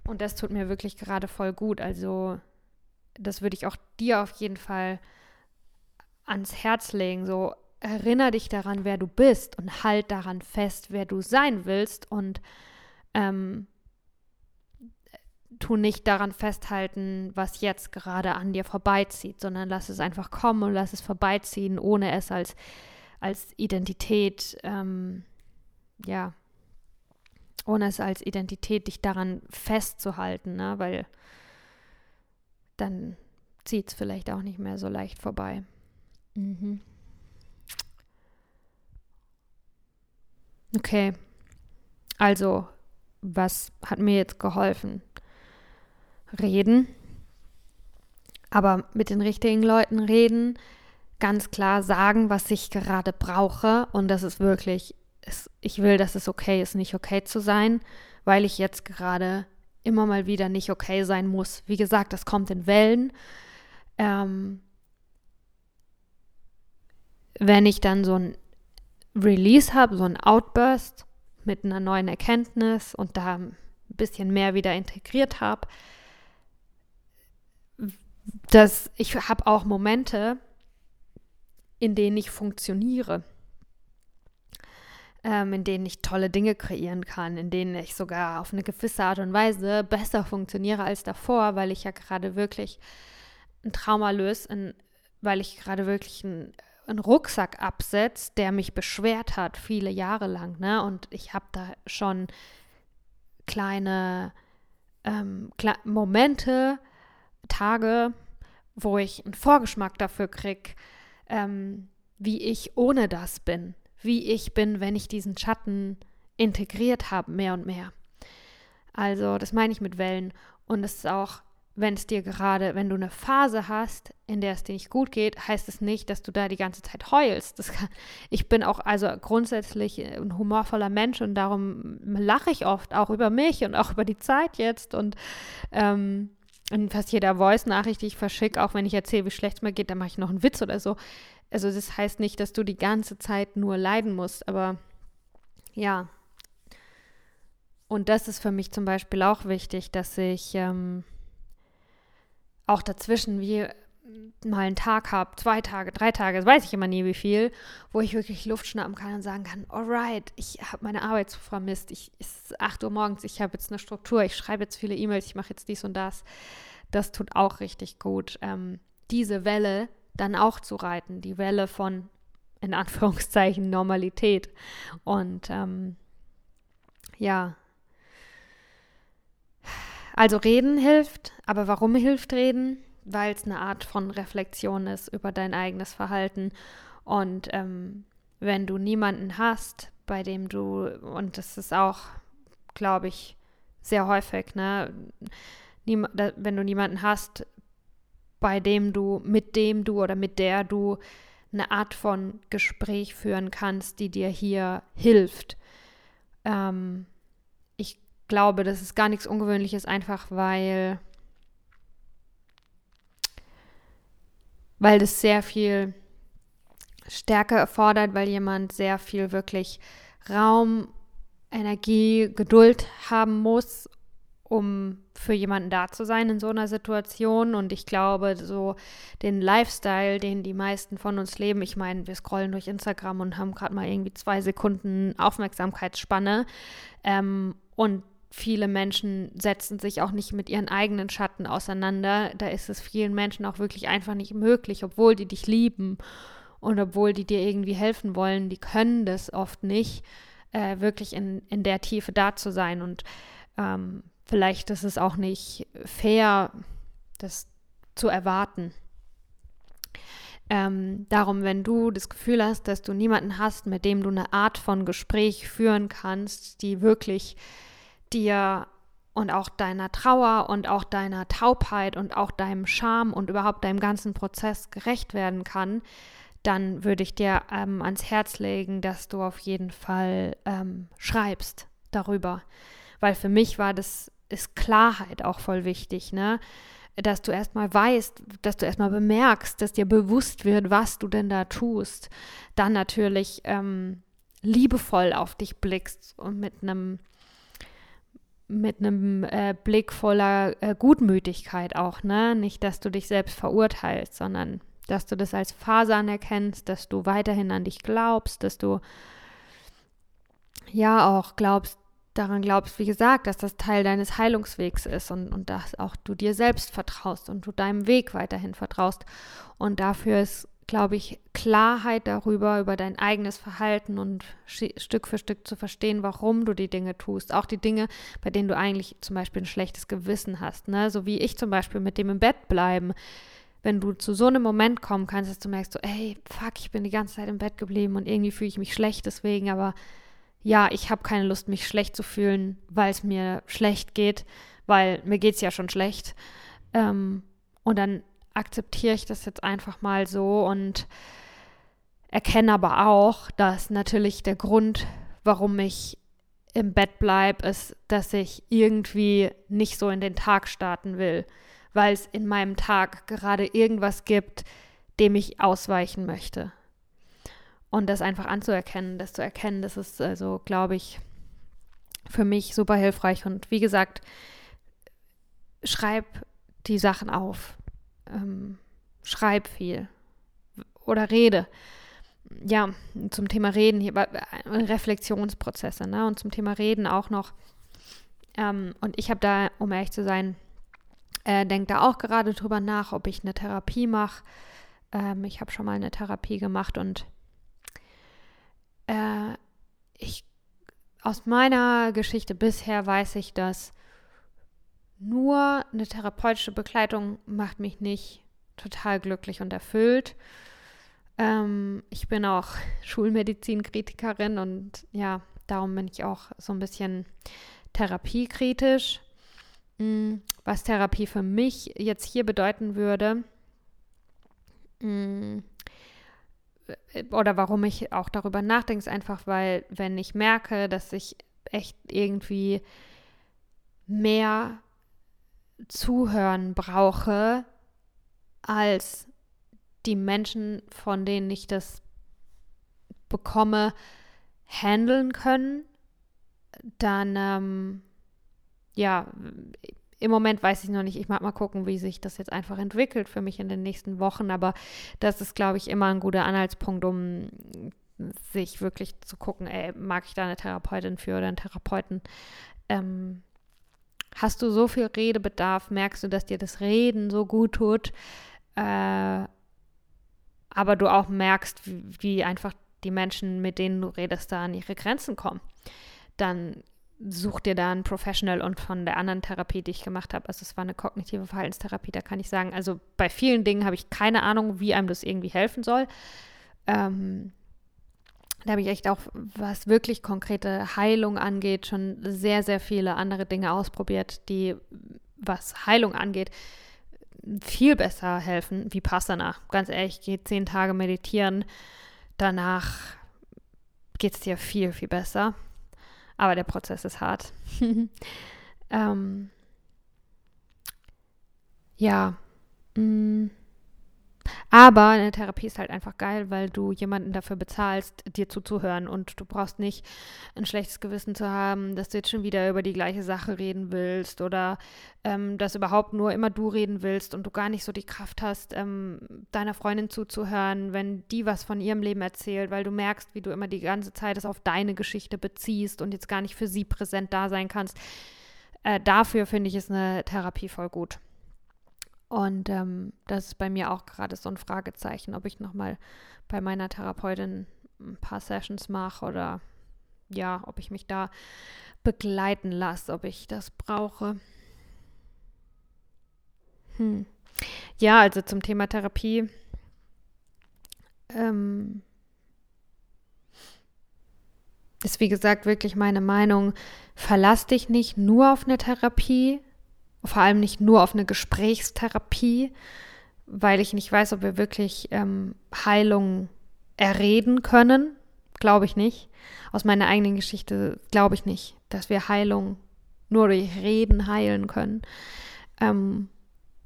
Und das tut mir wirklich gerade voll gut. Also, das würde ich auch dir auf jeden Fall ans Herz legen. So, erinnere dich daran, wer du bist und halt daran fest, wer du sein willst und ähm, tu nicht daran festhalten, was jetzt gerade an dir vorbeizieht, sondern lass es einfach kommen und lass es vorbeiziehen, ohne es als, als Identität, ähm, ja, ohne es als Identität dich daran festzuhalten, ne? weil dann zieht es vielleicht auch nicht mehr so leicht vorbei. Mhm. Okay, also was hat mir jetzt geholfen? Reden, aber mit den richtigen Leuten reden, ganz klar sagen, was ich gerade brauche und das ist wirklich, ich will, dass es okay ist, nicht okay zu sein, weil ich jetzt gerade immer mal wieder nicht okay sein muss. Wie gesagt, das kommt in Wellen. Ähm, wenn ich dann so ein Release habe, so ein Outburst mit einer neuen Erkenntnis und da ein bisschen mehr wieder integriert habe, dass ich habe auch Momente, in denen ich funktioniere, ähm, in denen ich tolle Dinge kreieren kann, in denen ich sogar auf eine gewisse Art und Weise besser funktioniere als davor, weil ich ja gerade wirklich ein Trauma löse, weil ich gerade wirklich ein einen Rucksack absetzt, der mich beschwert hat, viele Jahre lang. Ne? Und ich habe da schon kleine ähm, Kle Momente, Tage, wo ich einen Vorgeschmack dafür kriege, ähm, wie ich ohne das bin, wie ich bin, wenn ich diesen Schatten integriert habe, mehr und mehr. Also, das meine ich mit Wellen. Und es ist auch wenn es dir gerade, wenn du eine Phase hast, in der es dir nicht gut geht, heißt es nicht, dass du da die ganze Zeit heulst. Kann, ich bin auch also grundsätzlich ein humorvoller Mensch und darum lache ich oft auch über mich und auch über die Zeit jetzt und ähm, in fast jeder Voice-Nachricht, die ich verschicke, auch wenn ich erzähle, wie schlecht es mir geht, dann mache ich noch einen Witz oder so. Also das heißt nicht, dass du die ganze Zeit nur leiden musst, aber ja. Und das ist für mich zum Beispiel auch wichtig, dass ich ähm, auch dazwischen wie mal einen Tag habe, zwei Tage, drei Tage, das weiß ich immer nie wie viel, wo ich wirklich Luft schnappen kann und sagen kann, alright, ich habe meine Arbeit zu vermisst, ich, es ist 8 Uhr morgens, ich habe jetzt eine Struktur, ich schreibe jetzt viele E-Mails, ich mache jetzt dies und das. Das tut auch richtig gut, ähm, diese Welle dann auch zu reiten, die Welle von, in Anführungszeichen, Normalität. Und ähm, ja, also reden hilft, aber warum hilft reden? Weil es eine Art von Reflexion ist über dein eigenes Verhalten. Und ähm, wenn du niemanden hast, bei dem du, und das ist auch, glaube ich, sehr häufig, ne? Niem wenn du niemanden hast, bei dem du, mit dem du oder mit der du eine Art von Gespräch führen kannst, die dir hier hilft. Ähm, glaube, das ist gar nichts Ungewöhnliches, einfach weil, weil das sehr viel Stärke erfordert, weil jemand sehr viel wirklich Raum, Energie, Geduld haben muss, um für jemanden da zu sein in so einer Situation. Und ich glaube, so den Lifestyle, den die meisten von uns leben, ich meine, wir scrollen durch Instagram und haben gerade mal irgendwie zwei Sekunden Aufmerksamkeitsspanne. Ähm, und viele Menschen setzen sich auch nicht mit ihren eigenen Schatten auseinander. Da ist es vielen Menschen auch wirklich einfach nicht möglich, obwohl die dich lieben und obwohl die dir irgendwie helfen wollen, die können das oft nicht, äh, wirklich in, in der Tiefe da zu sein. Und ähm, vielleicht ist es auch nicht fair, das zu erwarten. Ähm, darum, wenn du das Gefühl hast, dass du niemanden hast, mit dem du eine Art von Gespräch führen kannst, die wirklich dir und auch deiner Trauer und auch deiner Taubheit und auch deinem Scham und überhaupt deinem ganzen Prozess gerecht werden kann, dann würde ich dir ähm, ans Herz legen, dass du auf jeden Fall ähm, schreibst darüber. Weil für mich war das, ist Klarheit auch voll wichtig, ne? Dass du erstmal weißt, dass du erstmal bemerkst, dass dir bewusst wird, was du denn da tust. Dann natürlich ähm, liebevoll auf dich blickst und mit einem mit einem äh, Blick voller äh, Gutmütigkeit auch, ne? Nicht, dass du dich selbst verurteilst, sondern dass du das als Phase anerkennst, dass du weiterhin an dich glaubst, dass du ja auch glaubst, daran glaubst, wie gesagt, dass das Teil deines Heilungswegs ist und, und dass auch du dir selbst vertraust und du deinem Weg weiterhin vertraust. Und dafür ist, glaube ich, Klarheit darüber, über dein eigenes Verhalten und Stück für Stück zu verstehen, warum du die Dinge tust. Auch die Dinge, bei denen du eigentlich zum Beispiel ein schlechtes Gewissen hast. Ne? So wie ich zum Beispiel mit dem im Bett bleiben wenn du zu so einem Moment kommen kannst, dass du merkst, so, ey, fuck, ich bin die ganze Zeit im Bett geblieben und irgendwie fühle ich mich schlecht deswegen, aber ja, ich habe keine Lust, mich schlecht zu fühlen, weil es mir schlecht geht, weil mir geht es ja schon schlecht. Ähm, und dann akzeptiere ich das jetzt einfach mal so und erkenne aber auch, dass natürlich der Grund, warum ich im Bett bleibe, ist, dass ich irgendwie nicht so in den Tag starten will weil es in meinem Tag gerade irgendwas gibt, dem ich ausweichen möchte. Und das einfach anzuerkennen, das zu erkennen, das ist also, glaube ich, für mich super hilfreich. Und wie gesagt, schreib die Sachen auf. Ähm, schreib viel. Oder rede. Ja, zum Thema Reden hier, Reflexionsprozesse, ne? Und zum Thema Reden auch noch. Ähm, und ich habe da, um ehrlich zu sein, äh, denke da auch gerade drüber nach, ob ich eine Therapie mache. Ähm, ich habe schon mal eine Therapie gemacht und äh, ich aus meiner Geschichte bisher weiß ich, dass nur eine therapeutische Begleitung macht mich nicht total glücklich und erfüllt. Ähm, ich bin auch *laughs* Schulmedizinkritikerin und ja, darum bin ich auch so ein bisschen therapiekritisch. Mm, was Therapie für mich jetzt hier bedeuten würde mm, oder warum ich auch darüber nachdenke, ist einfach, weil wenn ich merke, dass ich echt irgendwie mehr Zuhören brauche, als die Menschen, von denen ich das bekomme, handeln können, dann ähm, ja, im Moment weiß ich noch nicht. Ich mag mal gucken, wie sich das jetzt einfach entwickelt für mich in den nächsten Wochen. Aber das ist, glaube ich, immer ein guter Anhaltspunkt, um sich wirklich zu gucken, ey, mag ich da eine Therapeutin für oder einen Therapeuten? Ähm, hast du so viel Redebedarf? Merkst du, dass dir das Reden so gut tut? Äh, aber du auch merkst, wie, wie einfach die Menschen, mit denen du redest, da an ihre Grenzen kommen. Dann such dir da einen Professional und von der anderen Therapie, die ich gemacht habe, also es war eine kognitive Verhaltenstherapie, da kann ich sagen, also bei vielen Dingen habe ich keine Ahnung, wie einem das irgendwie helfen soll. Ähm, da habe ich echt auch, was wirklich konkrete Heilung angeht, schon sehr, sehr viele andere Dinge ausprobiert, die, was Heilung angeht, viel besser helfen wie Passana. Ganz ehrlich, geh zehn Tage meditieren, danach geht es dir viel, viel besser. Aber der Prozess ist hart. *laughs* ähm, ja. Mm. Aber eine Therapie ist halt einfach geil, weil du jemanden dafür bezahlst, dir zuzuhören und du brauchst nicht ein schlechtes Gewissen zu haben, dass du jetzt schon wieder über die gleiche Sache reden willst oder ähm, dass überhaupt nur immer du reden willst und du gar nicht so die Kraft hast, ähm, deiner Freundin zuzuhören, wenn die was von ihrem Leben erzählt, weil du merkst, wie du immer die ganze Zeit es auf deine Geschichte beziehst und jetzt gar nicht für sie präsent da sein kannst. Äh, dafür finde ich es eine Therapie voll gut. Und ähm, das ist bei mir auch gerade so ein Fragezeichen, ob ich nochmal bei meiner Therapeutin ein paar Sessions mache oder ja, ob ich mich da begleiten lasse, ob ich das brauche. Hm. Ja, also zum Thema Therapie. Ähm, ist wie gesagt wirklich meine Meinung. verlass dich nicht nur auf eine Therapie, vor allem nicht nur auf eine Gesprächstherapie, weil ich nicht weiß, ob wir wirklich ähm, Heilung erreden können. Glaube ich nicht. Aus meiner eigenen Geschichte glaube ich nicht, dass wir Heilung nur durch Reden heilen können. Ähm,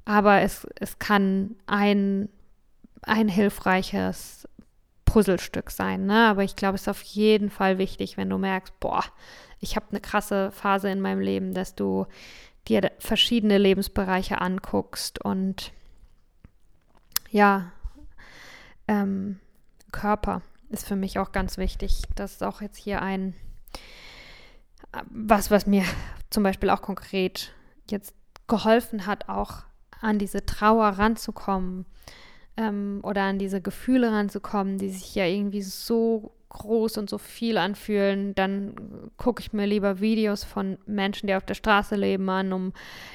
aber es, es kann ein, ein hilfreiches Puzzlestück sein. Ne? Aber ich glaube, es ist auf jeden Fall wichtig, wenn du merkst, boah, ich habe eine krasse Phase in meinem Leben, dass du dir verschiedene Lebensbereiche anguckst und ja, ähm, Körper ist für mich auch ganz wichtig. Das ist auch jetzt hier ein, was, was mir zum Beispiel auch konkret jetzt geholfen hat, auch an diese Trauer ranzukommen ähm, oder an diese Gefühle ranzukommen, die sich ja irgendwie so groß und so viel anfühlen, dann gucke ich mir lieber Videos von Menschen, die auf der Straße leben, an, um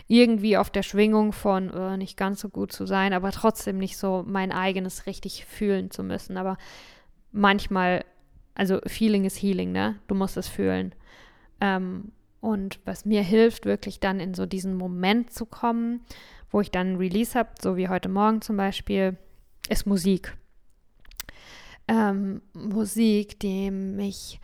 irgendwie auf der Schwingung von äh, nicht ganz so gut zu sein, aber trotzdem nicht so mein eigenes richtig fühlen zu müssen. Aber manchmal, also Feeling is Healing, ne? Du musst es fühlen. Ähm, und was mir hilft, wirklich dann in so diesen Moment zu kommen, wo ich dann ein Release habe, so wie heute Morgen zum Beispiel, ist Musik ähm, Musik, die mich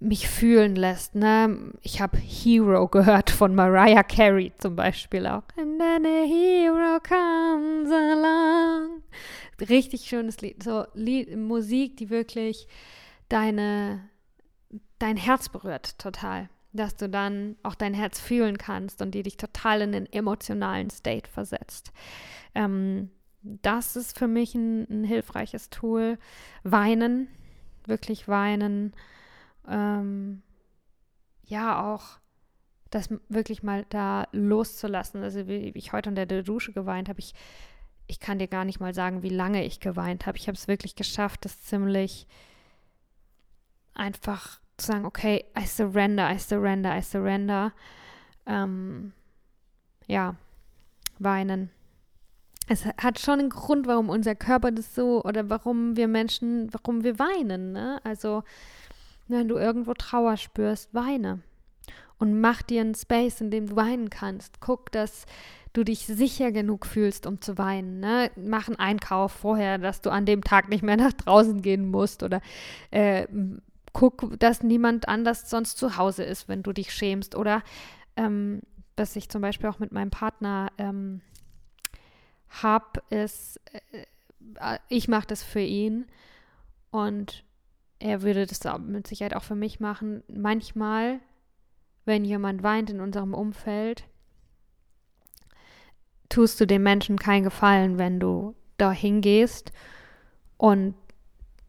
mich fühlen lässt. Ne? Ich habe Hero gehört von Mariah Carey zum Beispiel auch. And then a hero comes along. Richtig schönes Lied. So Lied, Musik, die wirklich deine, dein Herz berührt, total. Dass du dann auch dein Herz fühlen kannst und die dich total in den emotionalen State versetzt. Ähm, das ist für mich ein, ein hilfreiches Tool. Weinen, wirklich weinen. Ähm, ja, auch das wirklich mal da loszulassen. Also wie, ich heute unter der Dusche geweint habe, ich, ich kann dir gar nicht mal sagen, wie lange ich geweint habe. Ich habe es wirklich geschafft, das ziemlich einfach zu sagen, okay, I surrender, I surrender, I surrender. Ähm, ja, weinen es hat schon einen Grund, warum unser Körper das so oder warum wir Menschen, warum wir weinen. Ne? Also, wenn du irgendwo Trauer spürst, weine. Und mach dir einen Space, in dem du weinen kannst. Guck, dass du dich sicher genug fühlst, um zu weinen. Ne? Mach einen Einkauf vorher, dass du an dem Tag nicht mehr nach draußen gehen musst. Oder äh, guck, dass niemand anders sonst zu Hause ist, wenn du dich schämst. Oder ähm, dass ich zum Beispiel auch mit meinem Partner ähm, habe, ist, äh, ich mache das für ihn und er würde das mit Sicherheit auch für mich machen. Manchmal, wenn jemand weint in unserem Umfeld, tust du dem Menschen keinen Gefallen, wenn du da hingehst und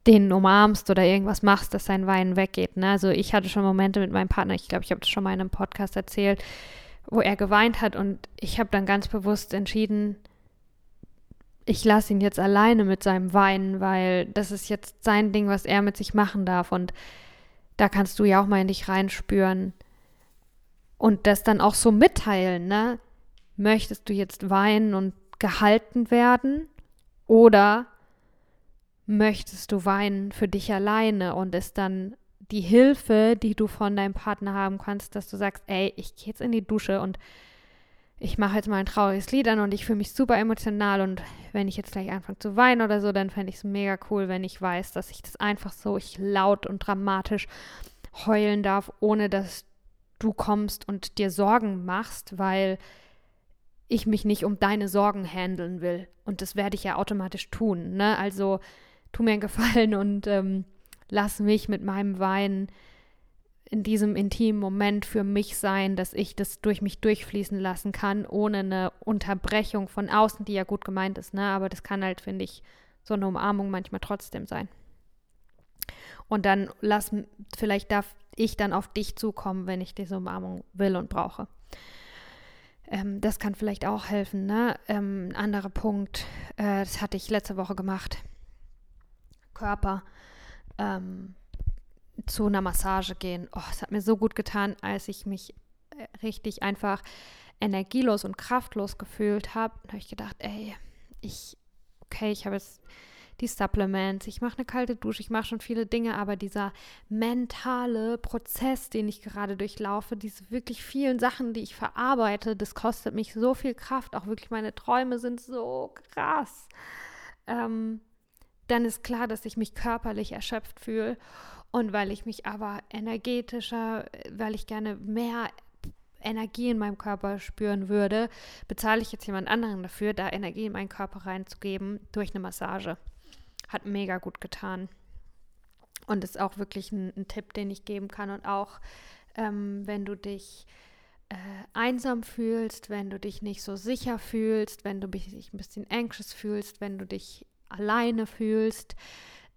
den umarmst oder irgendwas machst, dass sein Weinen weggeht. Ne? Also ich hatte schon Momente mit meinem Partner, ich glaube, ich habe das schon mal in einem Podcast erzählt, wo er geweint hat und ich habe dann ganz bewusst entschieden, ich lasse ihn jetzt alleine mit seinem Weinen, weil das ist jetzt sein Ding, was er mit sich machen darf. Und da kannst du ja auch mal in dich reinspüren und das dann auch so mitteilen, ne? Möchtest du jetzt weinen und gehalten werden oder möchtest du weinen für dich alleine und ist dann die Hilfe, die du von deinem Partner haben kannst, dass du sagst, ey, ich gehe jetzt in die Dusche und ich mache jetzt mal ein trauriges Lied an und ich fühle mich super emotional und wenn ich jetzt gleich anfange zu weinen oder so, dann fände ich es mega cool, wenn ich weiß, dass ich das einfach so ich laut und dramatisch heulen darf, ohne dass du kommst und dir Sorgen machst, weil ich mich nicht um deine Sorgen handeln will. Und das werde ich ja automatisch tun. Ne? Also tu mir einen Gefallen und ähm, lass mich mit meinem Weinen in diesem intimen Moment für mich sein, dass ich das durch mich durchfließen lassen kann, ohne eine Unterbrechung von außen, die ja gut gemeint ist, ne? Aber das kann halt, finde ich, so eine Umarmung manchmal trotzdem sein. Und dann lass, vielleicht darf ich dann auf dich zukommen, wenn ich diese Umarmung will und brauche. Ähm, das kann vielleicht auch helfen, ne? Ähm, anderer Punkt, äh, das hatte ich letzte Woche gemacht. Körper. Ähm, zu einer Massage gehen. Oh, es hat mir so gut getan, als ich mich äh, richtig einfach energielos und kraftlos gefühlt habe. Da habe ich gedacht, ey, ich, okay, ich habe jetzt die Supplements, ich mache eine kalte Dusche, ich mache schon viele Dinge, aber dieser mentale Prozess, den ich gerade durchlaufe, diese wirklich vielen Sachen, die ich verarbeite, das kostet mich so viel Kraft. Auch wirklich meine Träume sind so krass. Ähm, dann ist klar, dass ich mich körperlich erschöpft fühle. Und weil ich mich aber energetischer, weil ich gerne mehr Energie in meinem Körper spüren würde, bezahle ich jetzt jemand anderen dafür, da Energie in meinen Körper reinzugeben durch eine Massage. Hat mega gut getan. Und ist auch wirklich ein, ein Tipp, den ich geben kann. Und auch, ähm, wenn du dich äh, einsam fühlst, wenn du dich nicht so sicher fühlst, wenn du dich ein bisschen anxious fühlst, wenn du dich alleine fühlst,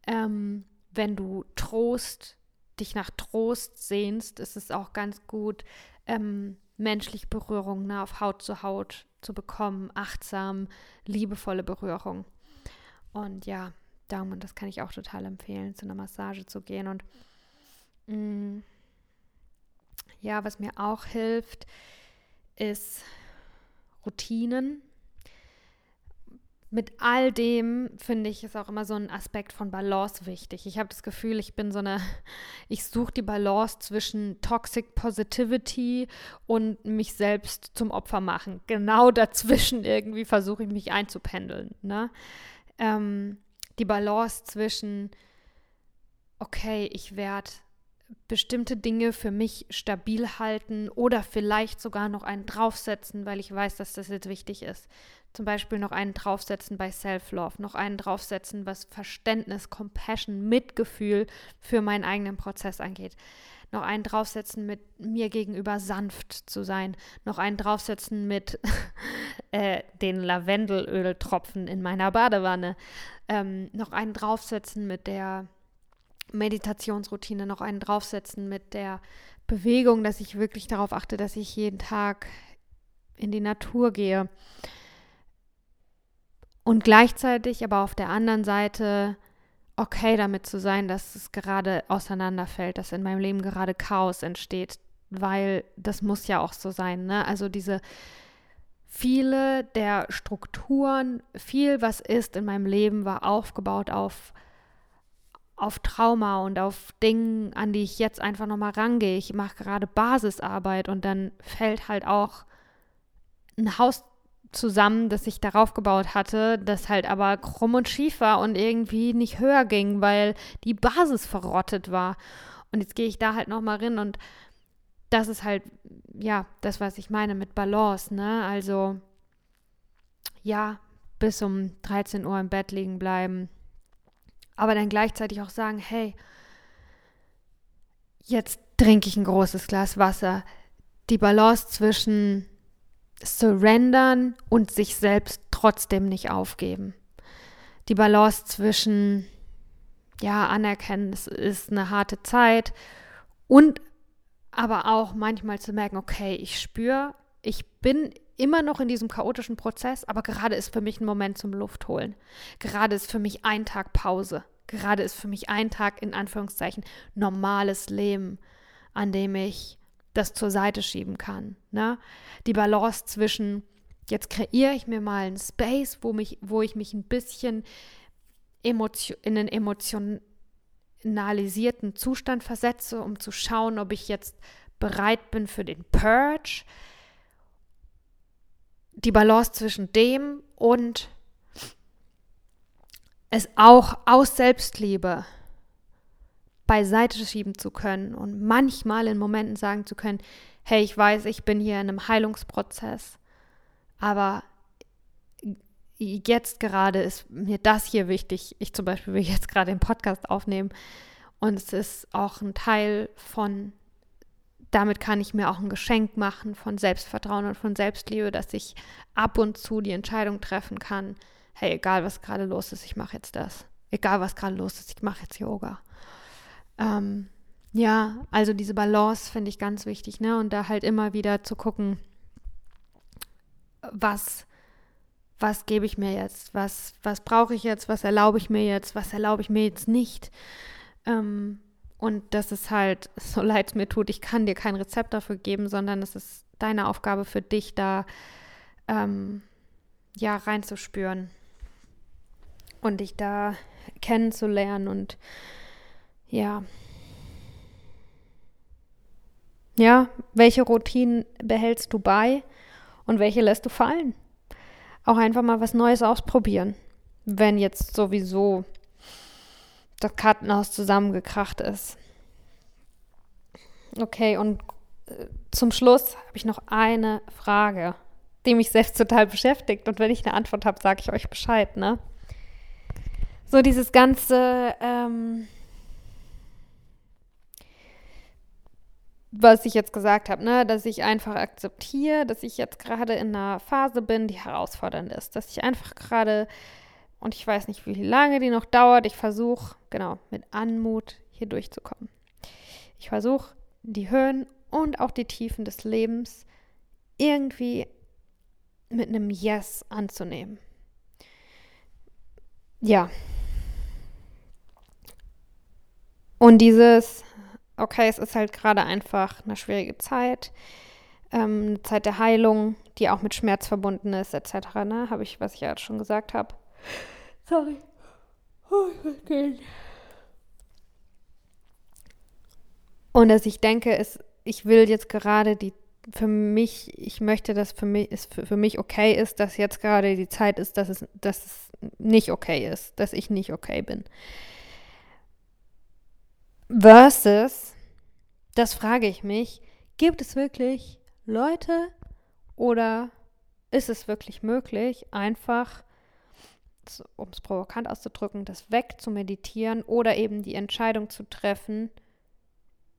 ähm, wenn du Trost, dich nach Trost sehnst, ist es auch ganz gut, ähm, menschliche Berührung ne, auf Haut zu Haut zu bekommen, achtsam, liebevolle Berührung. Und ja, darum, das kann ich auch total empfehlen, zu einer Massage zu gehen. Und mh, mm, ja, was mir auch hilft, ist Routinen mit all dem finde ich ist auch immer so ein Aspekt von Balance wichtig. Ich habe das Gefühl, ich bin so eine, *laughs* ich suche die Balance zwischen Toxic Positivity und mich selbst zum Opfer machen. Genau dazwischen irgendwie versuche ich mich einzupendeln. Ne? Ähm, die Balance zwischen, okay, ich werde bestimmte Dinge für mich stabil halten oder vielleicht sogar noch einen draufsetzen, weil ich weiß, dass das jetzt wichtig ist. Zum Beispiel noch einen draufsetzen bei Self-Love, noch einen draufsetzen, was Verständnis, Compassion, Mitgefühl für meinen eigenen Prozess angeht. Noch einen draufsetzen mit mir gegenüber sanft zu sein. Noch einen draufsetzen mit *laughs* äh, den Lavendelöltropfen in meiner Badewanne. Ähm, noch einen draufsetzen mit der Meditationsroutine noch einen draufsetzen mit der Bewegung, dass ich wirklich darauf achte, dass ich jeden Tag in die Natur gehe. Und gleichzeitig aber auf der anderen Seite okay damit zu sein, dass es gerade auseinanderfällt, dass in meinem Leben gerade Chaos entsteht, weil das muss ja auch so sein. Ne? Also diese viele der Strukturen, viel was ist in meinem Leben war aufgebaut auf auf Trauma und auf Dingen, an die ich jetzt einfach nochmal rangehe. Ich mache gerade Basisarbeit und dann fällt halt auch ein Haus zusammen, das ich darauf gebaut hatte, das halt aber krumm und schief war und irgendwie nicht höher ging, weil die Basis verrottet war. Und jetzt gehe ich da halt nochmal rein und das ist halt, ja, das, was ich meine mit Balance, ne? Also, ja, bis um 13 Uhr im Bett liegen bleiben, aber dann gleichzeitig auch sagen, hey, jetzt trinke ich ein großes Glas Wasser. Die Balance zwischen surrendern und sich selbst trotzdem nicht aufgeben. Die Balance zwischen, ja, anerkennen, es ist eine harte Zeit und aber auch manchmal zu merken, okay, ich spüre, ich bin immer noch in diesem chaotischen Prozess, aber gerade ist für mich ein Moment zum Luftholen. Gerade ist für mich ein Tag Pause. Gerade ist für mich ein Tag in Anführungszeichen normales Leben, an dem ich das zur Seite schieben kann. Ne? Die Balance zwischen, jetzt kreiere ich mir mal einen Space, wo, mich, wo ich mich ein bisschen emotion, in einen emotionalisierten Zustand versetze, um zu schauen, ob ich jetzt bereit bin für den Purge die Balance zwischen dem und es auch aus Selbstliebe beiseite schieben zu können und manchmal in Momenten sagen zu können, hey, ich weiß, ich bin hier in einem Heilungsprozess, aber jetzt gerade ist mir das hier wichtig. Ich zum Beispiel will jetzt gerade den Podcast aufnehmen und es ist auch ein Teil von damit kann ich mir auch ein Geschenk machen von Selbstvertrauen und von Selbstliebe, dass ich ab und zu die Entscheidung treffen kann, hey, egal was gerade los ist, ich mache jetzt das. Egal was gerade los ist, ich mache jetzt Yoga. Ähm, ja, also diese Balance finde ich ganz wichtig, ne? Und da halt immer wieder zu gucken, was, was gebe ich mir jetzt, was, was brauche ich jetzt, was erlaube ich mir jetzt, was erlaube ich mir jetzt nicht. Ähm, und das ist halt, *laughs* so leid es mir tut, ich kann dir kein Rezept dafür geben, sondern es ist deine Aufgabe für dich, da ähm, ja reinzuspüren. und dich da kennenzulernen und ja. Ja, welche Routinen behältst du bei und welche lässt du fallen? Auch einfach mal was Neues ausprobieren, wenn jetzt sowieso das Kartenhaus zusammengekracht ist. Okay, und äh, zum Schluss habe ich noch eine Frage, die mich selbst total beschäftigt. Und wenn ich eine Antwort habe, sage ich euch Bescheid, ne? So dieses ganze, ähm, was ich jetzt gesagt habe, ne, dass ich einfach akzeptiere, dass ich jetzt gerade in einer Phase bin, die herausfordernd ist, dass ich einfach gerade und ich weiß nicht, wie lange die noch dauert. Ich versuche, genau, mit Anmut hier durchzukommen. Ich versuche, die Höhen und auch die Tiefen des Lebens irgendwie mit einem Yes anzunehmen. Ja. Und dieses, okay, es ist halt gerade einfach eine schwierige Zeit, ähm, eine Zeit der Heilung, die auch mit Schmerz verbunden ist, etc. Ne? Habe ich, was ich ja schon gesagt habe. Sorry. Oh, okay. Und dass ich denke, es, ich will jetzt gerade die, für mich, ich möchte, dass für mich, es für, für mich okay ist, dass jetzt gerade die Zeit ist, dass es, dass es nicht okay ist, dass ich nicht okay bin. Versus, das frage ich mich, gibt es wirklich Leute oder ist es wirklich möglich, einfach um es provokant auszudrücken, das wegzumeditieren oder eben die Entscheidung zu treffen,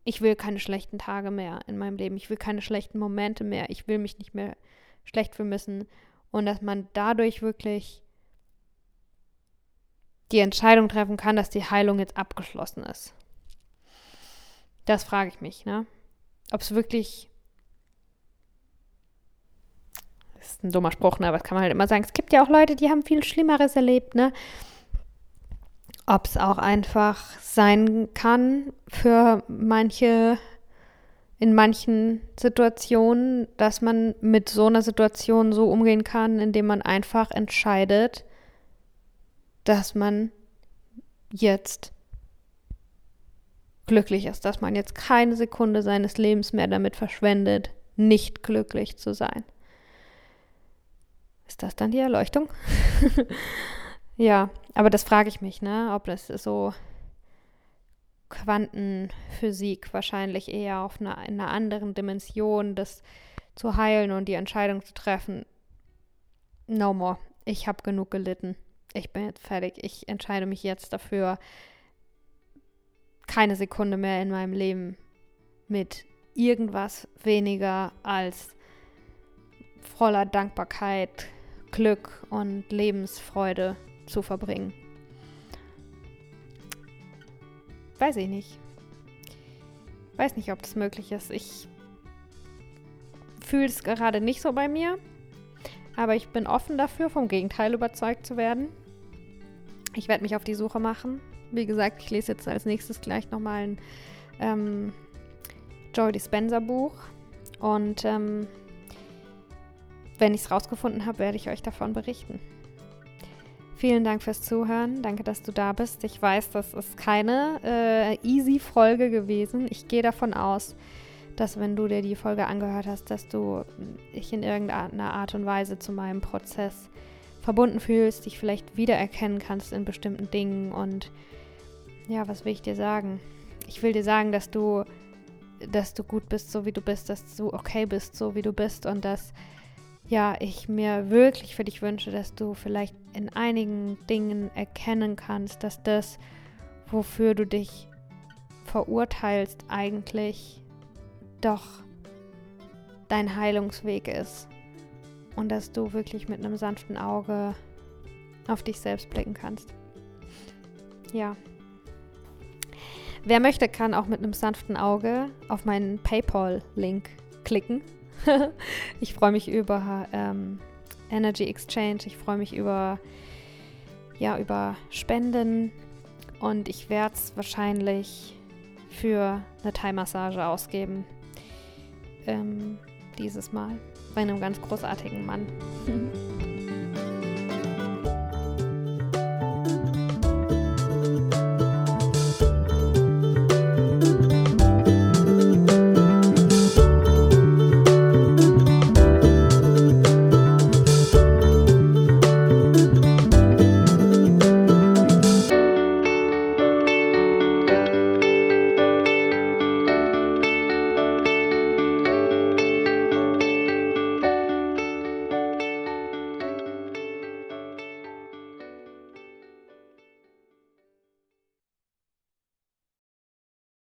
ich will keine schlechten Tage mehr in meinem Leben, ich will keine schlechten Momente mehr, ich will mich nicht mehr schlecht fühlen müssen und dass man dadurch wirklich die Entscheidung treffen kann, dass die Heilung jetzt abgeschlossen ist. Das frage ich mich, ne? Ob es wirklich ist ein dummer Spruch, ne? aber das kann man halt immer sagen. Es gibt ja auch Leute, die haben viel Schlimmeres erlebt, ne? Ob es auch einfach sein kann für manche, in manchen Situationen, dass man mit so einer Situation so umgehen kann, indem man einfach entscheidet, dass man jetzt glücklich ist, dass man jetzt keine Sekunde seines Lebens mehr damit verschwendet, nicht glücklich zu sein. Ist das dann die Erleuchtung? *laughs* ja, aber das frage ich mich, ne? Ob das so Quantenphysik wahrscheinlich eher auf einer, in einer anderen Dimension, das zu heilen und die Entscheidung zu treffen. No more. Ich habe genug gelitten. Ich bin jetzt fertig. Ich entscheide mich jetzt dafür, keine Sekunde mehr in meinem Leben mit irgendwas weniger als voller Dankbarkeit, Glück und Lebensfreude zu verbringen. Weiß ich nicht. Weiß nicht, ob das möglich ist. Ich fühle es gerade nicht so bei mir, aber ich bin offen dafür, vom Gegenteil überzeugt zu werden. Ich werde mich auf die Suche machen. Wie gesagt, ich lese jetzt als nächstes gleich nochmal ein ähm, Joy Dispenza Buch und ähm, wenn ich es rausgefunden habe, werde ich euch davon berichten. Vielen Dank fürs Zuhören. Danke, dass du da bist. Ich weiß, das ist keine äh, easy Folge gewesen. Ich gehe davon aus, dass wenn du dir die Folge angehört hast, dass du dich in irgendeiner Art und Weise zu meinem Prozess verbunden fühlst, dich vielleicht wiedererkennen kannst in bestimmten Dingen. Und ja, was will ich dir sagen? Ich will dir sagen, dass du, dass du gut bist, so wie du bist, dass du okay bist, so wie du bist und dass ja, ich mir wirklich für dich wünsche, dass du vielleicht in einigen Dingen erkennen kannst, dass das, wofür du dich verurteilst, eigentlich doch dein Heilungsweg ist. Und dass du wirklich mit einem sanften Auge auf dich selbst blicken kannst. Ja. Wer möchte, kann auch mit einem sanften Auge auf meinen PayPal-Link klicken *laughs* ich freue mich über ähm, Energy Exchange. Ich freue mich über, ja, über Spenden. Und ich werde es wahrscheinlich für eine Thai-Massage ausgeben. Ähm, dieses Mal. Bei einem ganz großartigen Mann. *laughs*